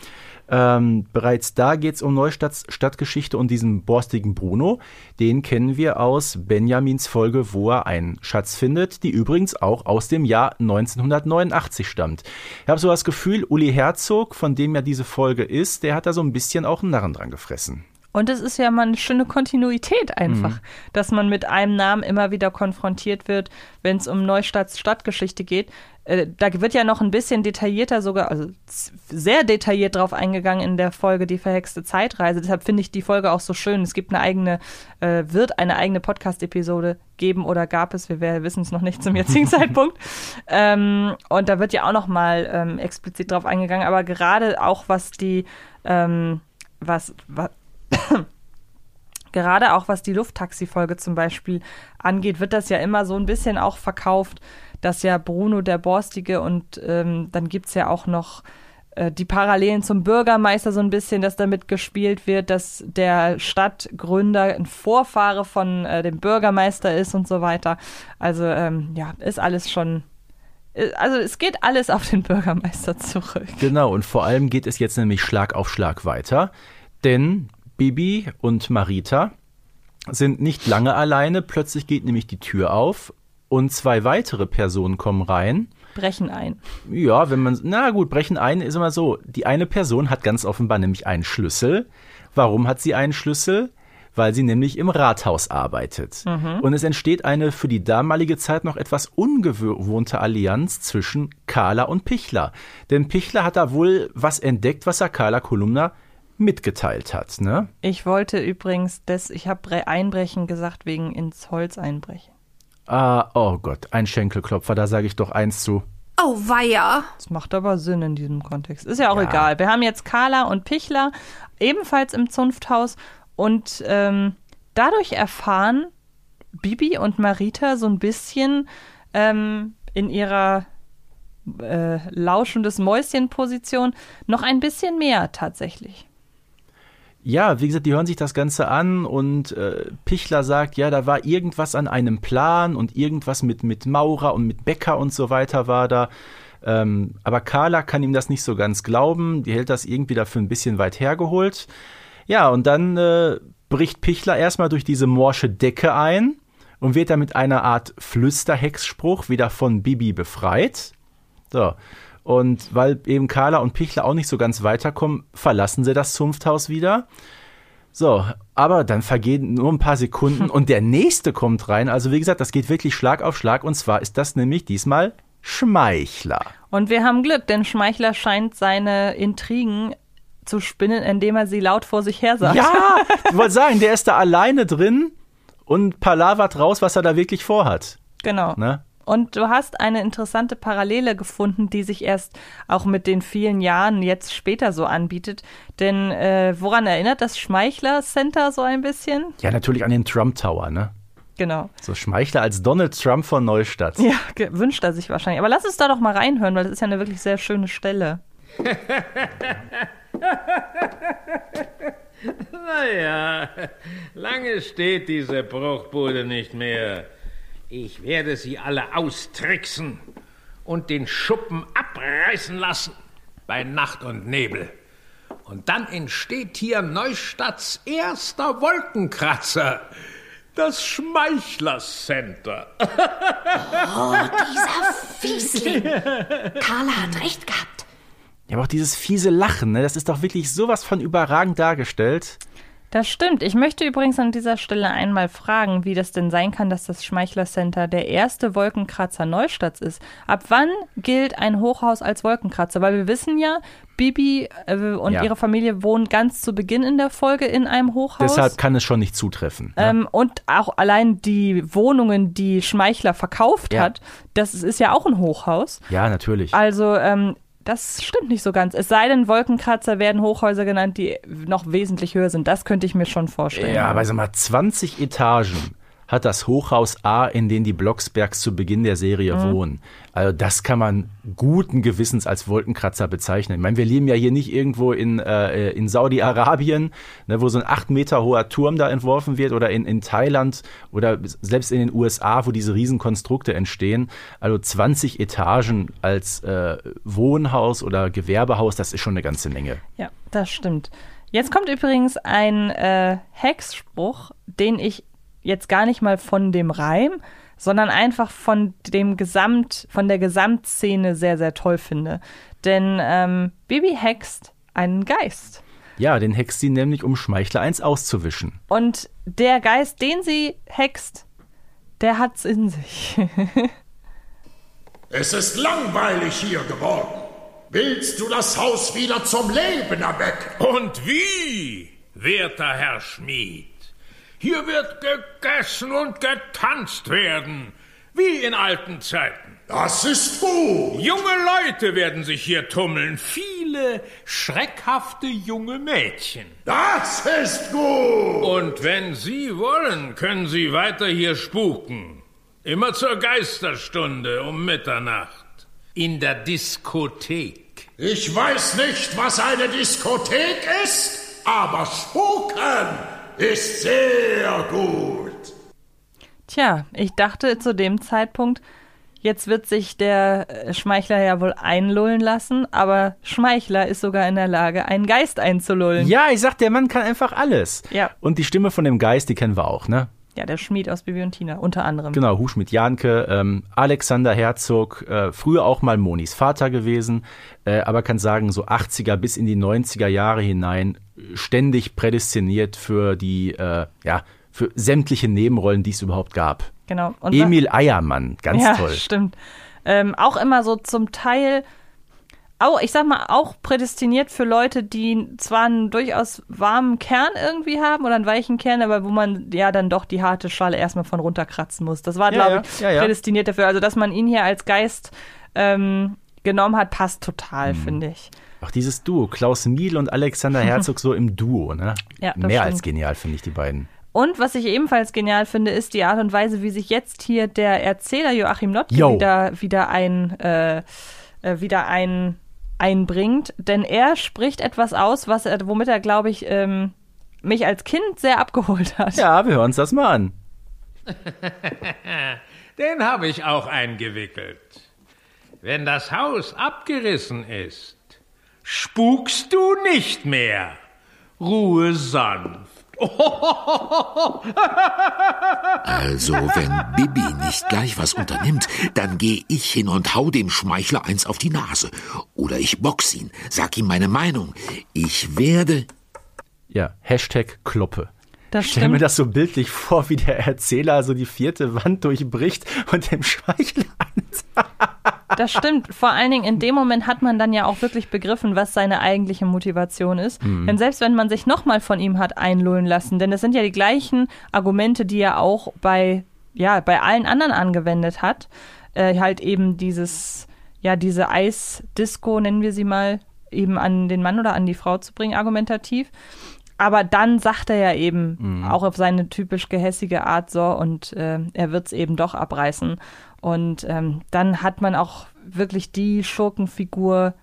Ähm, bereits da geht es um Stadtgeschichte und diesen borstigen Bruno. Den kennen wir aus Benjamins Folge, wo er einen Schatz findet, die übrigens auch aus dem Jahr 1989 stammt. Ich habe so das Gefühl, Uli Herzog, von dem ja diese Folge ist, der hat da so ein bisschen auch einen Narren dran gefressen. Und es ist ja mal eine schöne Kontinuität einfach, Mhm. dass man mit einem Namen immer wieder konfrontiert wird, wenn es um Neustadts Stadtgeschichte geht. Äh, da wird ja noch ein bisschen detaillierter sogar, also sehr detailliert drauf eingegangen in der Folge Die verhexte Zeitreise. Deshalb finde ich die Folge auch so schön. Es gibt eine eigene, äh, wird eine eigene Podcast-Episode geben oder gab es, wir wissen es noch nicht zum jetzigen Zeitpunkt. Ähm, und da wird ja auch noch mal ähm, explizit drauf eingegangen, aber gerade auch was die, ähm, was, was gerade auch was die Lufttaxi-Folge zum Beispiel angeht, wird das ja immer so ein bisschen auch verkauft, dass ja Bruno der Borstige und ähm, dann gibt's ja auch noch äh, die Parallelen zum Bürgermeister so ein bisschen, dass damit gespielt wird, dass der Stadtgründer ein Vorfahre von äh, dem Bürgermeister ist und so weiter. Also ähm, ja, ist alles schon. äh, Also es geht alles auf den Bürgermeister zurück. Genau, und vor allem geht es jetzt nämlich Schlag auf Schlag weiter, denn Bibi und Marita sind nicht lange alleine, plötzlich geht nämlich die Tür auf und zwei weitere Personen kommen rein. Brechen ein. Ja, wenn man, na gut, brechen ein ist immer so. Die eine Person hat ganz offenbar nämlich einen Schlüssel. Warum hat sie einen Schlüssel? Weil sie nämlich im Rathaus arbeitet. Und es entsteht eine für die damalige Zeit noch etwas ungewohnte Allianz zwischen Carla und Pichler. Denn Pichler hat da wohl was entdeckt, was er Carla Kolumna mitgeteilt hat, ne? Ich wollte übrigens, das, ich habe Einbrechen gesagt wegen ins Holz einbrechen. Ah, oh Gott, ein Schenkelklopfer, da sage ich doch eins zu. Oh, weia. Das macht aber Sinn in diesem Kontext. Ist ja auch Ja. egal. Wir haben jetzt Carla und Pichler ebenfalls im Zunfthaus und ähm, dadurch erfahren Bibi und Marita so ein bisschen ähm, in ihrer äh, lauschendes Mäuschen-Position noch ein bisschen mehr tatsächlich. Ja, wie gesagt, die hören sich das Ganze an und äh, Pichler sagt, ja, da war irgendwas an einem Plan und irgendwas mit, mit Maurer und mit Bäcker und so weiter war da. Ähm, aber Carla kann ihm das nicht so ganz glauben. Die hält das irgendwie dafür ein bisschen weit hergeholt. Ja, und dann äh, bricht Pichler erstmal durch diese morsche Decke ein und wird dann mit einer Art Flüsterhexspruch wieder von Bibi befreit. So. Und weil eben Carla und Pichler auch nicht so ganz weiterkommen, verlassen sie das Zunfthaus wieder. So, aber dann vergehen nur ein paar Sekunden und der nächste kommt rein. Also wie gesagt, das geht wirklich Schlag auf Schlag und zwar ist das nämlich diesmal Schmeichler. Und wir haben Glück, denn Schmeichler scheint seine Intrigen zu spinnen, indem er sie laut vor sich her sagt. Ja, ich wollte sagen, der ist da alleine drin und palavert raus, was er da wirklich vorhat. Genau. Ne? Und du hast eine interessante Parallele gefunden, die sich erst auch mit den vielen Jahren jetzt später so anbietet. Denn äh, woran erinnert das Schmeichler Center so ein bisschen? Ja, natürlich an den Trump Tower, ne? Genau. So Schmeichler als Donald Trump von Neustadt. Ja, wünscht er sich wahrscheinlich. Aber lass uns da doch mal reinhören, weil das ist ja eine wirklich sehr schöne Stelle. Naja, lange steht diese Bruchbude nicht mehr. Ich werde sie alle austricksen und den Schuppen abreißen lassen bei Nacht und Nebel. Und dann entsteht hier Neustadts erster Wolkenkratzer. Das Schmeichler Center. Oh, dieser Fiesling. Carla hat recht gehabt. Ja, aber auch dieses fiese Lachen, ne? Das ist doch wirklich sowas von überragend dargestellt. Das stimmt. Ich möchte übrigens an dieser Stelle einmal fragen, wie das denn sein kann, dass das Schmeichler Center der erste Wolkenkratzer Neustadts ist. Ab wann gilt ein Hochhaus als Wolkenkratzer? Weil wir wissen ja, Bibi äh, und Ja. ihre Familie wohnen ganz zu Beginn in der Folge in einem Hochhaus. Deshalb kann es schon nicht zutreffen. ne? Ähm, und auch allein die Wohnungen, die Schmeichler verkauft Ja. hat, das ist ja auch ein Hochhaus. Ja, natürlich. Also, ähm, das stimmt nicht so ganz. Es sei denn, Wolkenkratzer werden Hochhäuser genannt, die noch wesentlich höher sind. Das könnte ich mir schon vorstellen. Ja, aber sag mal, 20 Etagen hat das Hochhaus A, in dem die Blocksbergs zu Beginn der Serie Mhm. wohnen. Also das kann man guten Gewissens als Wolkenkratzer bezeichnen. Ich meine, wir leben ja hier nicht irgendwo in, äh, in Saudi-Arabien, ne, wo so ein acht Meter hoher Turm da entworfen wird oder in, in Thailand oder selbst in den USA, wo diese Riesenkonstrukte entstehen. Also 20 Etagen als äh, Wohnhaus oder Gewerbehaus, das ist schon eine ganze Menge. Ja, das stimmt. Jetzt kommt übrigens ein äh, Hexspruch, den ich jetzt gar nicht mal von dem Reim, sondern einfach von dem Gesamt, von der Gesamtszene sehr, sehr toll finde. Denn ähm, Bibi hext einen Geist. Ja, den hext sie nämlich, um Schmeichler eins auszuwischen. Und der Geist, den sie hext, der hat's in sich. Es ist langweilig hier geworden. Willst du das Haus wieder zum Leben erwecken? Und wie, werter Herr Schmied? Hier wird gegessen und getanzt werden, wie in alten Zeiten. Das ist gut. Junge Leute werden sich hier tummeln, viele schreckhafte junge Mädchen. Das ist gut. Und wenn Sie wollen, können Sie weiter hier spuken. Immer zur Geisterstunde um Mitternacht. In der Diskothek. Ich weiß nicht, was eine Diskothek ist, aber Spuken ist sehr gut. Tja, ich dachte zu dem Zeitpunkt, jetzt wird sich der äh, Schmeichler ja wohl einlullen lassen, aber Schmeichler ist sogar in der Lage, einen Geist einzulullen. Ja, ich sag, der Mann kann einfach alles. Ja. Und die Stimme von dem Geist, die kennen wir auch, ne? Ja, der Schmied aus Bibi und Tina, unter anderem. Genau, Huschmidt Janke, ähm, Alexander Herzog, äh, früher auch mal Monis Vater gewesen, äh, aber kann sagen, so 80er bis in die 90er Jahre hinein ständig prädestiniert für die, äh, ja, für sämtliche Nebenrollen, die es überhaupt gab. Genau. Und Emil Eiermann, ganz ja, toll. stimmt. Ähm, auch immer so zum Teil, auch, ich sag mal, auch prädestiniert für Leute, die zwar einen durchaus warmen Kern irgendwie haben oder einen weichen Kern, aber wo man ja dann doch die harte Schale erstmal von runterkratzen muss. Das war, Ja, glaube ich, ja, ja. prädestiniert dafür. Also, dass man ihn hier als Geist ähm, genommen hat, passt total, Mhm. finde ich. Auch dieses Duo, Klaus Miel und Alexander Herzog so im Duo, ne? Ja, Mehr stimmt. als genial, finde ich, die beiden. Und was ich ebenfalls genial finde, ist die Art und Weise, wie sich jetzt hier der Erzähler Joachim Notke Yo. wieder, wieder ein, äh, äh, wieder ein, einbringt. Denn er spricht etwas aus, was er, womit er, glaube ich, ähm, mich als Kind sehr abgeholt hat. Ja, wir hören uns das mal an. Den habe ich auch eingewickelt. Wenn das Haus abgerissen ist, spukst du nicht mehr. Ruhe sanft. Also, wenn Bibi nicht gleich was unternimmt, dann gehe ich hin und hau dem Schmeichler eins auf die Nase. Oder ich box ihn, sag ihm meine Meinung. Ich werde. Ja, Hashtag Kloppe. Das Stell mir stimmt. das so bildlich vor, wie der Erzähler so die vierte Wand durchbricht und dem Schmeichler Das stimmt. Vor allen Dingen in dem Moment hat man dann ja auch wirklich begriffen, was seine eigentliche Motivation ist. Mhm. Denn selbst wenn man sich nochmal von ihm hat einlullen lassen, denn es sind ja die gleichen Argumente, die er auch bei, ja, bei allen anderen angewendet hat, äh, halt eben dieses, ja, diese Eisdisco, nennen wir sie mal, eben an den Mann oder an die Frau zu bringen, argumentativ. Aber dann sagt er ja eben Mhm. auch auf seine typisch gehässige Art so und äh, er wird es eben doch abreißen. Und ähm, dann hat man auch wirklich die Schurkenfigur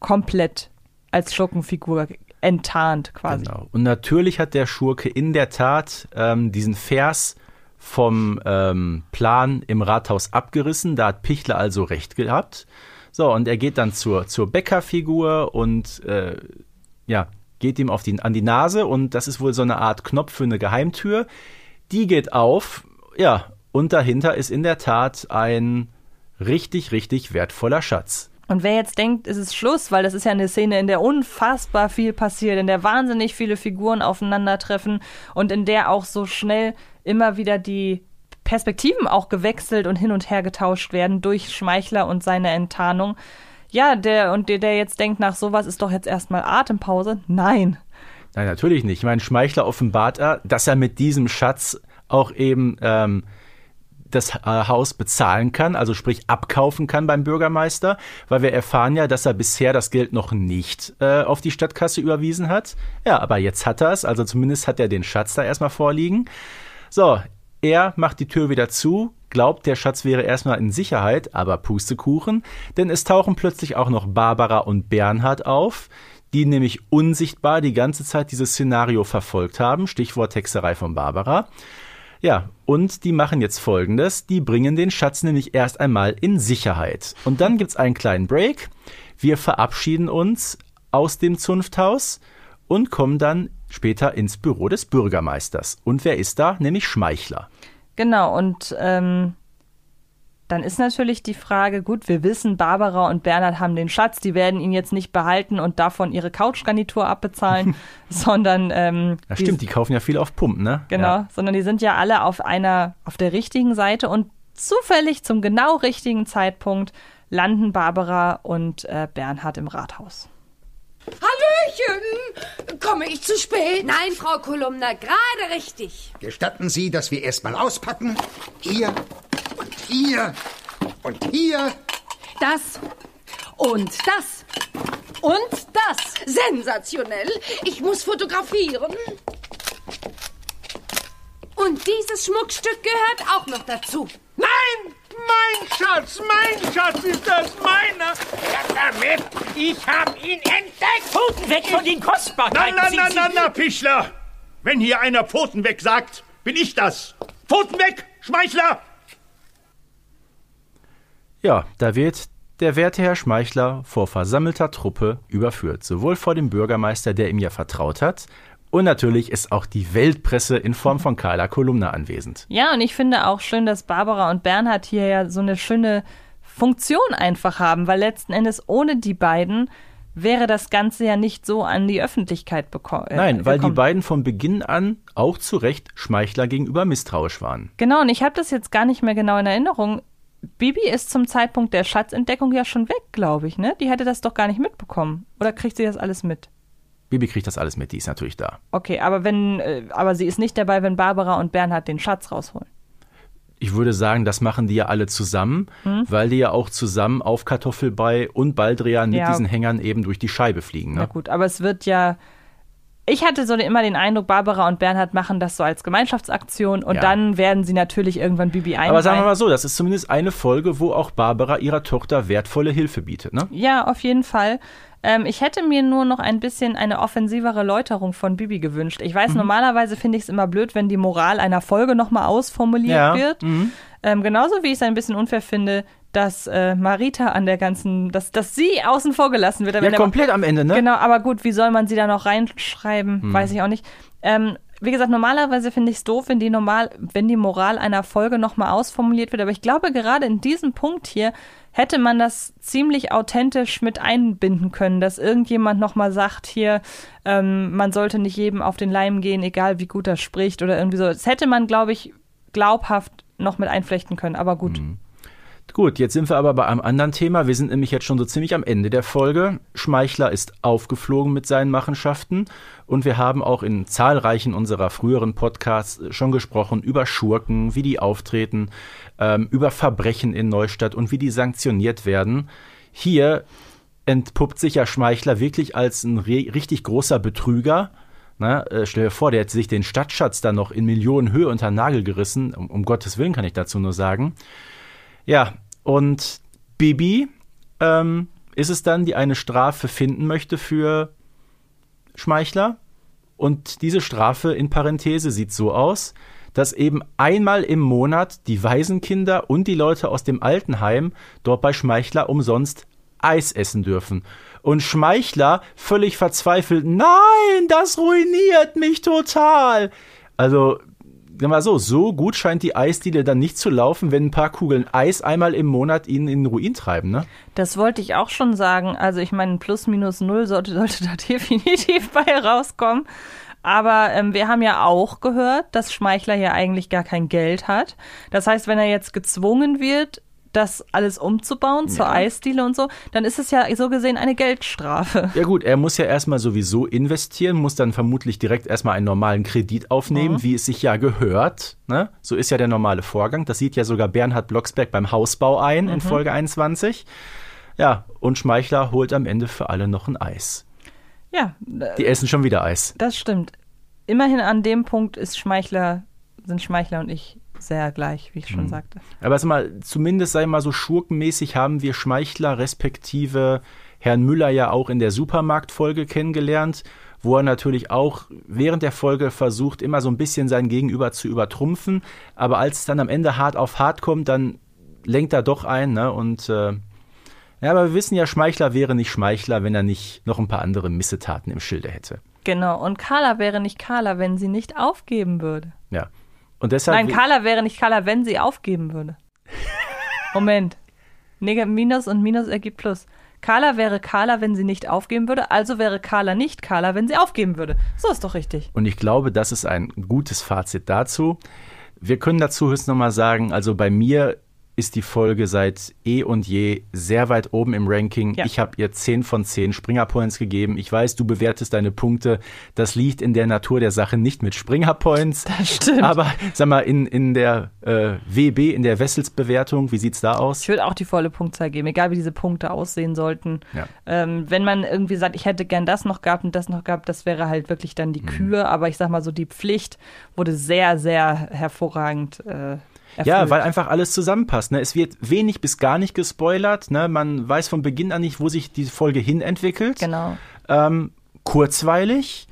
komplett als Schurkenfigur enttarnt quasi. Genau. Und natürlich hat der Schurke in der Tat ähm, diesen Vers vom ähm, Plan im Rathaus abgerissen. Da hat Pichler also recht gehabt. So, und er geht dann zur, zur Bäckerfigur und äh, ja, geht ihm auf die, an die Nase und das ist wohl so eine Art Knopf für eine Geheimtür. Die geht auf, ja, und dahinter ist in der Tat ein richtig, richtig wertvoller Schatz. Und wer jetzt denkt, es ist Schluss, weil das ist ja eine Szene, in der unfassbar viel passiert, in der wahnsinnig viele Figuren aufeinandertreffen und in der auch so schnell immer wieder die Perspektiven auch gewechselt und hin und her getauscht werden durch Schmeichler und seine Enttarnung. Ja, der und der, der jetzt denkt, nach sowas ist doch jetzt erstmal Atempause. Nein. Nein, natürlich nicht. Ich meine, Schmeichler offenbart er, dass er mit diesem Schatz auch eben ähm, das äh, Haus bezahlen kann, also sprich abkaufen kann beim Bürgermeister, weil wir erfahren ja, dass er bisher das Geld noch nicht äh, auf die Stadtkasse überwiesen hat. Ja, aber jetzt hat er es, also zumindest hat er den Schatz da erstmal vorliegen. So, er macht die Tür wieder zu, glaubt, der Schatz wäre erstmal in Sicherheit, aber Pustekuchen, denn es tauchen plötzlich auch noch Barbara und Bernhard auf, die nämlich unsichtbar die ganze Zeit dieses Szenario verfolgt haben, Stichwort Hexerei von Barbara. Ja, und die machen jetzt folgendes, die bringen den Schatz nämlich erst einmal in Sicherheit. Und dann gibt's einen kleinen Break, wir verabschieden uns aus dem Zunfthaus und kommen dann später ins Büro des Bürgermeisters. Und wer ist da? Nämlich Schmeichler. Genau, und ähm, dann ist natürlich die Frage, gut, wir wissen, Barbara und Bernhard haben den Schatz, die werden ihn jetzt nicht behalten und davon ihre Couchgarnitur abbezahlen, sondern ähm, Ja, stimmt, die kaufen ja viel auf Pump, ne? Genau, Ja. sondern die sind ja alle auf einer, auf der richtigen Seite und zufällig zum genau richtigen Zeitpunkt landen Barbara und äh, Bernhard im Rathaus. Hallöchen! Komme ich zu spät? Nein, Frau Kolumna, gerade richtig. Gestatten Sie, dass wir erstmal auspacken? Hier und hier und hier. Das und das und das. Sensationell. Ich muss fotografieren. Und dieses Schmuckstück gehört auch noch dazu. Nein! Mein Schatz, mein Schatz ist das meiner! Ja, damit! Ich hab ihn entdeckt! Pfoten weg von den Kostbarkeiten! Na, na, na, na, na, Pichler! Wenn hier einer Pfoten weg sagt, bin ich das. Pfoten weg, Schmeichler! Ja, da wird der werte Herr Schmeichler vor versammelter Truppe überführt. Sowohl vor dem Bürgermeister, der ihm ja vertraut hat, und natürlich ist auch die Weltpresse in Form von Carla Kolumna anwesend. Ja, und ich finde auch schön, dass Barbara und Bernhard hier ja so eine schöne Funktion einfach haben, weil letzten Endes ohne die beiden wäre das Ganze ja nicht so an die Öffentlichkeit bekommen. Äh, Nein, weil die gekommen. beiden von Beginn an auch zu Recht Schmeichler gegenüber misstrauisch waren. Genau, und ich habe das jetzt gar nicht mehr genau in Erinnerung. Bibi ist zum Zeitpunkt der Schatzentdeckung ja schon weg, glaube ich, ne? Die hätte das doch gar nicht mitbekommen. Oder kriegt sie das alles mit? Bibi kriegt das alles mit, die ist natürlich da. Okay, aber wenn, äh, aber sie ist nicht dabei, wenn Barbara und Bernhard den Schatz rausholen. Ich würde sagen, das machen die ja alle zusammen, Hm? weil die ja auch zusammen auf Kartoffelbrei und Baldrian mit Ja. diesen Hängern eben durch die Scheibe fliegen. Na Ne? gut, aber es wird ja. Ich hatte so immer den Eindruck, Barbara und Bernhard machen das so als Gemeinschaftsaktion und Ja. dann werden sie natürlich irgendwann Bibi einweihen. Aber sagen wir mal so, das ist zumindest eine Folge, wo auch Barbara ihrer Tochter wertvolle Hilfe bietet. Ne? Ja, auf jeden Fall. Ähm, ich hätte mir nur noch ein bisschen eine offensivere Läuterung von Bibi gewünscht. Ich Mhm. weiß, normalerweise finde ich es immer blöd, wenn die Moral einer Folge nochmal ausformuliert Ja, wird. mhm. Ähm, genauso wie ich es ein bisschen unfair finde, dass äh, Marita an der ganzen, dass, dass sie außen vor gelassen wird. Ja, komplett am Ende, ne? Genau, aber gut, wie soll man sie da noch reinschreiben? Hm. Weiß ich auch nicht. Ähm, wie gesagt, normalerweise finde ich es doof, wenn die, normal, wenn die Moral einer Folge nochmal ausformuliert wird. Aber ich glaube, gerade in diesem Punkt hier hätte man das ziemlich authentisch mit einbinden können, dass irgendjemand nochmal sagt, hier, ähm, man sollte nicht jedem auf den Leim gehen, egal wie gut er spricht oder irgendwie so. Das hätte man, glaube ich, glaubhaft noch mit einflechten können. Aber gut. Mhm. Gut, jetzt sind wir aber bei einem anderen Thema. Wir sind nämlich jetzt schon so ziemlich am Ende der Folge. Schmeichler ist aufgeflogen mit seinen Machenschaften und wir haben auch in zahlreichen unserer früheren Podcasts schon gesprochen über Schurken, wie die auftreten, ähm, über Verbrechen in Neustadt und wie die sanktioniert werden. Hier entpuppt sich ja Schmeichler wirklich als ein richtig großer Betrüger. Na, äh, stell dir vor, der hätte sich den Stadtschatz dann noch in Millionenhöhe unter Nagel gerissen. Um, um Gottes Willen kann ich dazu nur sagen. Ja, und Bibi ähm, ist es dann, die eine Strafe finden möchte für Schmeichler. Und diese Strafe in Parenthese sieht so aus, dass eben einmal im Monat die Waisenkinder und die Leute aus dem Altenheim dort bei Schmeichler umsonst Eis essen dürfen. Und Schmeichler völlig verzweifelt, nein, das ruiniert mich total. Also sag mal so, so gut scheint die Eisdiele dann nicht zu laufen, wenn ein paar Kugeln Eis einmal im Monat ihn in den Ruin treiben, ne? Das wollte ich auch schon sagen. Also ich meine, plus minus null sollte, sollte da definitiv bei rauskommen. Aber ähm, wir haben ja auch gehört, dass Schmeichler ja eigentlich gar kein Geld hat. Das heißt, wenn er jetzt gezwungen wird, das alles umzubauen zur ja. Eisdiele und so, dann ist es ja so gesehen eine Geldstrafe. Ja gut, er muss ja erstmal sowieso investieren, muss dann vermutlich direkt erstmal einen normalen Kredit aufnehmen, mhm. wie es sich ja gehört. Ne? So ist ja der normale Vorgang. Das sieht ja sogar Bernhard Blocksberg beim Hausbau ein mhm. in Folge 21. Ja, und Schmeichler holt am Ende für alle noch ein Eis. Ja. Die essen schon wieder Eis. Das stimmt. Immerhin an dem Punkt ist Schmeichler, sind Schmeichler und ich sehr gleich, wie ich schon mhm. sagte. Aber sag mal, zumindest sei mal so schurkenmäßig haben wir Schmeichler respektive Herrn Müller ja auch in der Supermarktfolge kennengelernt, wo er natürlich auch während der Folge versucht, immer so ein bisschen sein Gegenüber zu übertrumpfen. Aber als es dann am Ende hart auf hart kommt, dann lenkt er doch ein, ne? Und äh, ja, aber wir wissen ja, Schmeichler wäre nicht Schmeichler, wenn er nicht noch ein paar andere Missetaten im Schilde hätte. Genau, und Carla wäre nicht Carla, wenn sie nicht aufgeben würde. Ja. Und deshalb Nein, Carla wäre nicht Carla, wenn sie aufgeben würde. Moment. Neg Minus und Minus ergibt Plus. Carla wäre Carla, wenn sie nicht aufgeben würde, also wäre Carla nicht Carla, wenn sie aufgeben würde. So ist doch richtig. Und ich glaube, das ist ein gutes Fazit dazu. Wir können dazu höchstens nochmal sagen, also bei mir ist die Folge seit eh und je sehr weit oben im Ranking. Ja. Ich habe ihr 10 von 10 Springer Points gegeben. Ich weiß, du bewertest deine Punkte. Das liegt in der Natur der Sache nicht mit Springer Points. Das stimmt. Aber sag mal, in, in der äh, WB, in der Wessels-Bewertung, wie sieht's da aus? Ich würde auch die volle Punktzahl geben, egal wie diese Punkte aussehen sollten. Ja. Ähm, wenn man irgendwie sagt, ich hätte gern das noch gehabt und das noch gehabt, das wäre halt wirklich dann die mhm. Kühe. Aber ich sag mal so, die Pflicht wurde sehr, sehr hervorragend äh, Erfüllt. Ja, weil einfach alles zusammenpasst. Ne? Es wird wenig bis gar nicht gespoilert. Ne? Man weiß von Beginn an nicht, wo sich die Folge hin entwickelt. Genau. Ähm, kurzweilig,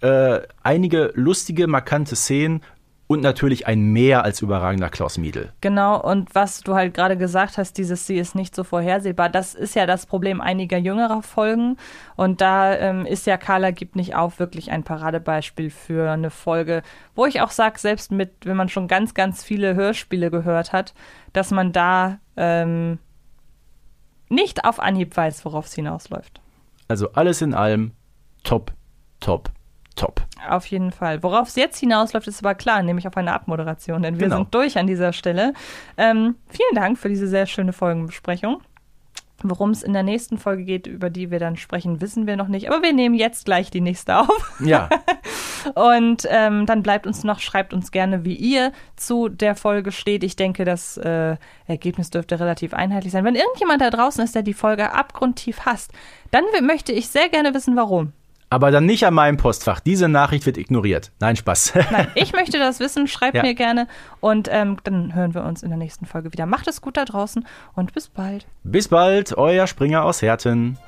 äh, einige lustige, markante Szenen und natürlich ein mehr als überragender Klaus Miedl. Genau, und was du halt gerade gesagt hast, dieses Sie ist nicht so vorhersehbar, das ist ja das Problem einiger jüngerer Folgen. Und da ähm, ist ja Carla gibt nicht auf wirklich ein Paradebeispiel für eine Folge, wo ich auch sage, selbst mit, wenn man schon ganz, ganz viele Hörspiele gehört hat, dass man da ähm, nicht auf Anhieb weiß, worauf es hinausläuft. Also alles in allem top, top, top. Auf jeden Fall. Worauf es jetzt hinausläuft, ist aber klar, nämlich auf eine Abmoderation, denn wir genau. sind durch an dieser Stelle. Ähm, vielen Dank für diese sehr schöne Folgenbesprechung. Worum es in der nächsten Folge geht, über die wir dann sprechen, wissen wir noch nicht. Aber wir nehmen jetzt gleich die nächste auf. Ja. Und ähm, dann bleibt uns noch, schreibt uns gerne, wie ihr zu der Folge steht. Ich denke, das äh, Ergebnis dürfte relativ einheitlich sein. Wenn irgendjemand da draußen ist, der die Folge abgrundtief hasst, dann möchte ich sehr gerne wissen, warum. Aber dann nicht an meinem Postfach. Diese Nachricht wird ignoriert. Nein, Spaß. Nein, ich möchte das wissen. Schreibt ja. mir gerne. Und ähm, dann hören wir uns in der nächsten Folge wieder. Macht es gut da draußen und bis bald. Bis bald, euer Springer aus Herten.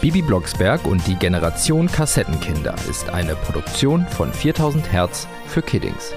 Bibi Blocksberg und die Generation Kassettenkinder ist eine Produktion von 4000 Hertz für Kiddings.